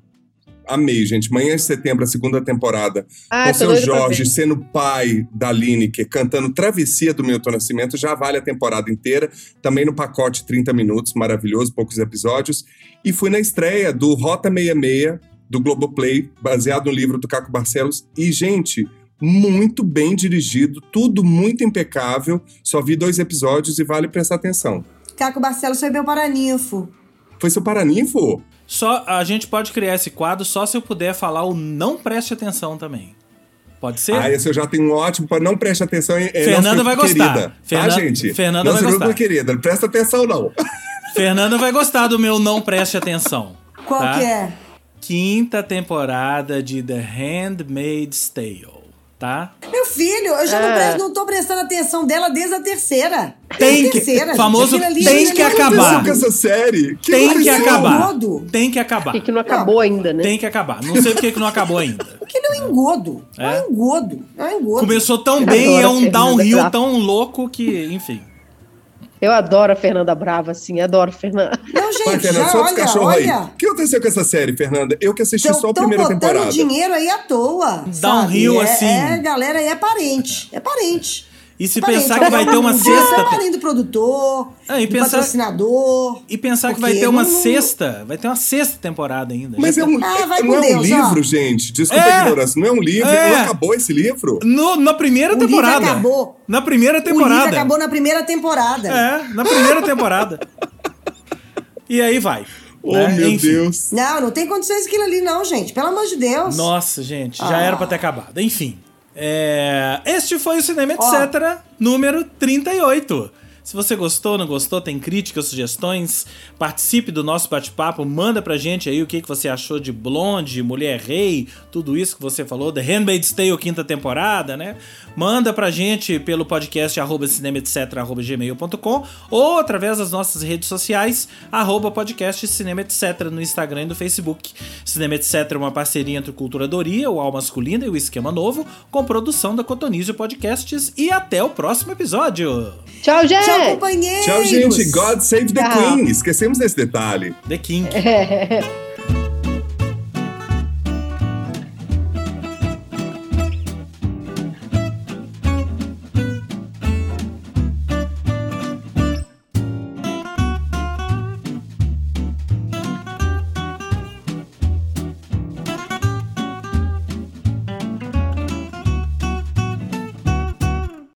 Speaker 4: amei, gente. Manhã de Setembro, a segunda temporada.
Speaker 2: Ah,
Speaker 4: com seu Jorge sendo pai da Lineker, cantando Travessia do Milton Nascimento, já vale a temporada inteira. Também no pacote 30 minutos, maravilhoso, poucos episódios. E fui na estreia do Rota 66, do Globoplay, baseado no livro do Caco Barcelos. E, gente, muito bem dirigido, tudo muito impecável. Só vi dois episódios e vale prestar atenção.
Speaker 3: Caco Barcelos foi meu paraninfo.
Speaker 4: Foi seu Paraninfo?
Speaker 1: Só a gente pode criar esse quadro só se eu puder falar o não preste atenção também. Pode ser?
Speaker 4: Ah, esse eu já tenho um ótimo, para não preste atenção. É,
Speaker 1: Fernanda vai gostar.
Speaker 4: Querida.
Speaker 1: Fernan-
Speaker 4: Tá, gente?
Speaker 1: Fernanda
Speaker 4: nossa
Speaker 1: vai gostar.
Speaker 4: querida, não presta atenção não.
Speaker 1: Fernanda vai gostar do meu não preste atenção.
Speaker 3: Qual
Speaker 1: tá?
Speaker 3: que é?
Speaker 1: Quinta temporada de The Handmaid's Tale, tá?
Speaker 3: Meu filho, eu já não,
Speaker 2: Ah.
Speaker 3: presto, não tô prestando atenção dela desde a terceira.
Speaker 1: Tem
Speaker 3: Desde a
Speaker 1: que-
Speaker 3: terceira,
Speaker 1: famoso
Speaker 3: gente. Aquilo
Speaker 1: tem que
Speaker 3: ali é
Speaker 1: acabar.
Speaker 4: com essa série? Que
Speaker 1: Tem que
Speaker 4: aconteceu?
Speaker 1: acabar.
Speaker 3: engodo.
Speaker 1: Tem que acabar.
Speaker 2: Que, que não acabou ainda, né?
Speaker 1: Tem que acabar. Não sei por que que não acabou ainda.
Speaker 3: Aquilo é um engodo. É,
Speaker 1: É?
Speaker 3: um engodo. É um engodo.
Speaker 1: Começou tão
Speaker 2: Eu
Speaker 1: bem e é um downhill tão louco que, enfim.
Speaker 2: Eu adoro a Fernanda Brava, assim, adoro a Fernanda.
Speaker 3: Não,
Speaker 4: Vai,
Speaker 3: gente,
Speaker 4: Fernanda,
Speaker 3: já,
Speaker 4: solta os
Speaker 3: olha,
Speaker 4: cachorros aí.
Speaker 3: olha.
Speaker 4: O que aconteceu com essa série, Fernanda? Eu que assisti só a
Speaker 3: Estão
Speaker 4: primeira
Speaker 3: botando
Speaker 4: temporada.
Speaker 3: dinheiro aí à toa.
Speaker 1: Downhill,
Speaker 3: sabe? É-
Speaker 1: assim.
Speaker 3: É, galera aí é parente. É parente.
Speaker 1: E se pensar que vai ter uma
Speaker 3: Um
Speaker 1: sexta.
Speaker 3: Parente do produtor,
Speaker 1: É, e
Speaker 3: do
Speaker 1: pensar-
Speaker 3: patrocinador.
Speaker 1: E pensar que vai ter uma
Speaker 3: não-
Speaker 1: sexta. Vai ter uma sexta temporada ainda.
Speaker 4: Mas é um,
Speaker 3: Ah, vai
Speaker 4: não é um
Speaker 3: Deus,
Speaker 4: livro,
Speaker 3: ó.
Speaker 4: gente. Desculpa
Speaker 1: É.
Speaker 4: a ignorância. Não é um livro.
Speaker 1: É.
Speaker 4: Não acabou esse livro?
Speaker 1: No, na primeira
Speaker 3: O livro
Speaker 1: temporada.
Speaker 3: acabou.
Speaker 1: Na primeira
Speaker 3: O livro
Speaker 1: temporada.
Speaker 3: acabou na primeira temporada.
Speaker 1: É, na primeira temporada. E aí vai.
Speaker 4: Oh,
Speaker 1: né?
Speaker 4: meu
Speaker 1: Enfim.
Speaker 4: Deus.
Speaker 3: Não, não tem condições aquilo ali, não, gente. Pelo amor de Deus.
Speaker 1: Nossa, gente, já
Speaker 3: Ah.
Speaker 1: era pra ter acabado. Enfim. É, Este foi o Cinema. Etc. número 38. Se você gostou, não gostou, tem críticas, sugestões, participe do nosso bate-papo, manda pra gente aí o que, que você achou de Blonde, Mulher Rei, tudo isso que você falou, The Handmaid's Tale, quinta temporada, né? Manda pra gente pelo podcast arroba cinemaetc, arroba gmail.com ou através das nossas redes sociais, arroba podcast Cinema Etc, no Instagram e no Facebook. Cinema Etc é uma parceria entre Culturadoria, o Al Masculina e o Esquema Novo, com produção da Cotonizio Podcasts e até o próximo episódio.
Speaker 2: Tchau, gente!
Speaker 3: Tchau, companheiros.
Speaker 4: Tchau, gente. God save the
Speaker 2: Tchau.
Speaker 4: Queen. Esquecemos desse detalhe.
Speaker 1: The King.
Speaker 2: É.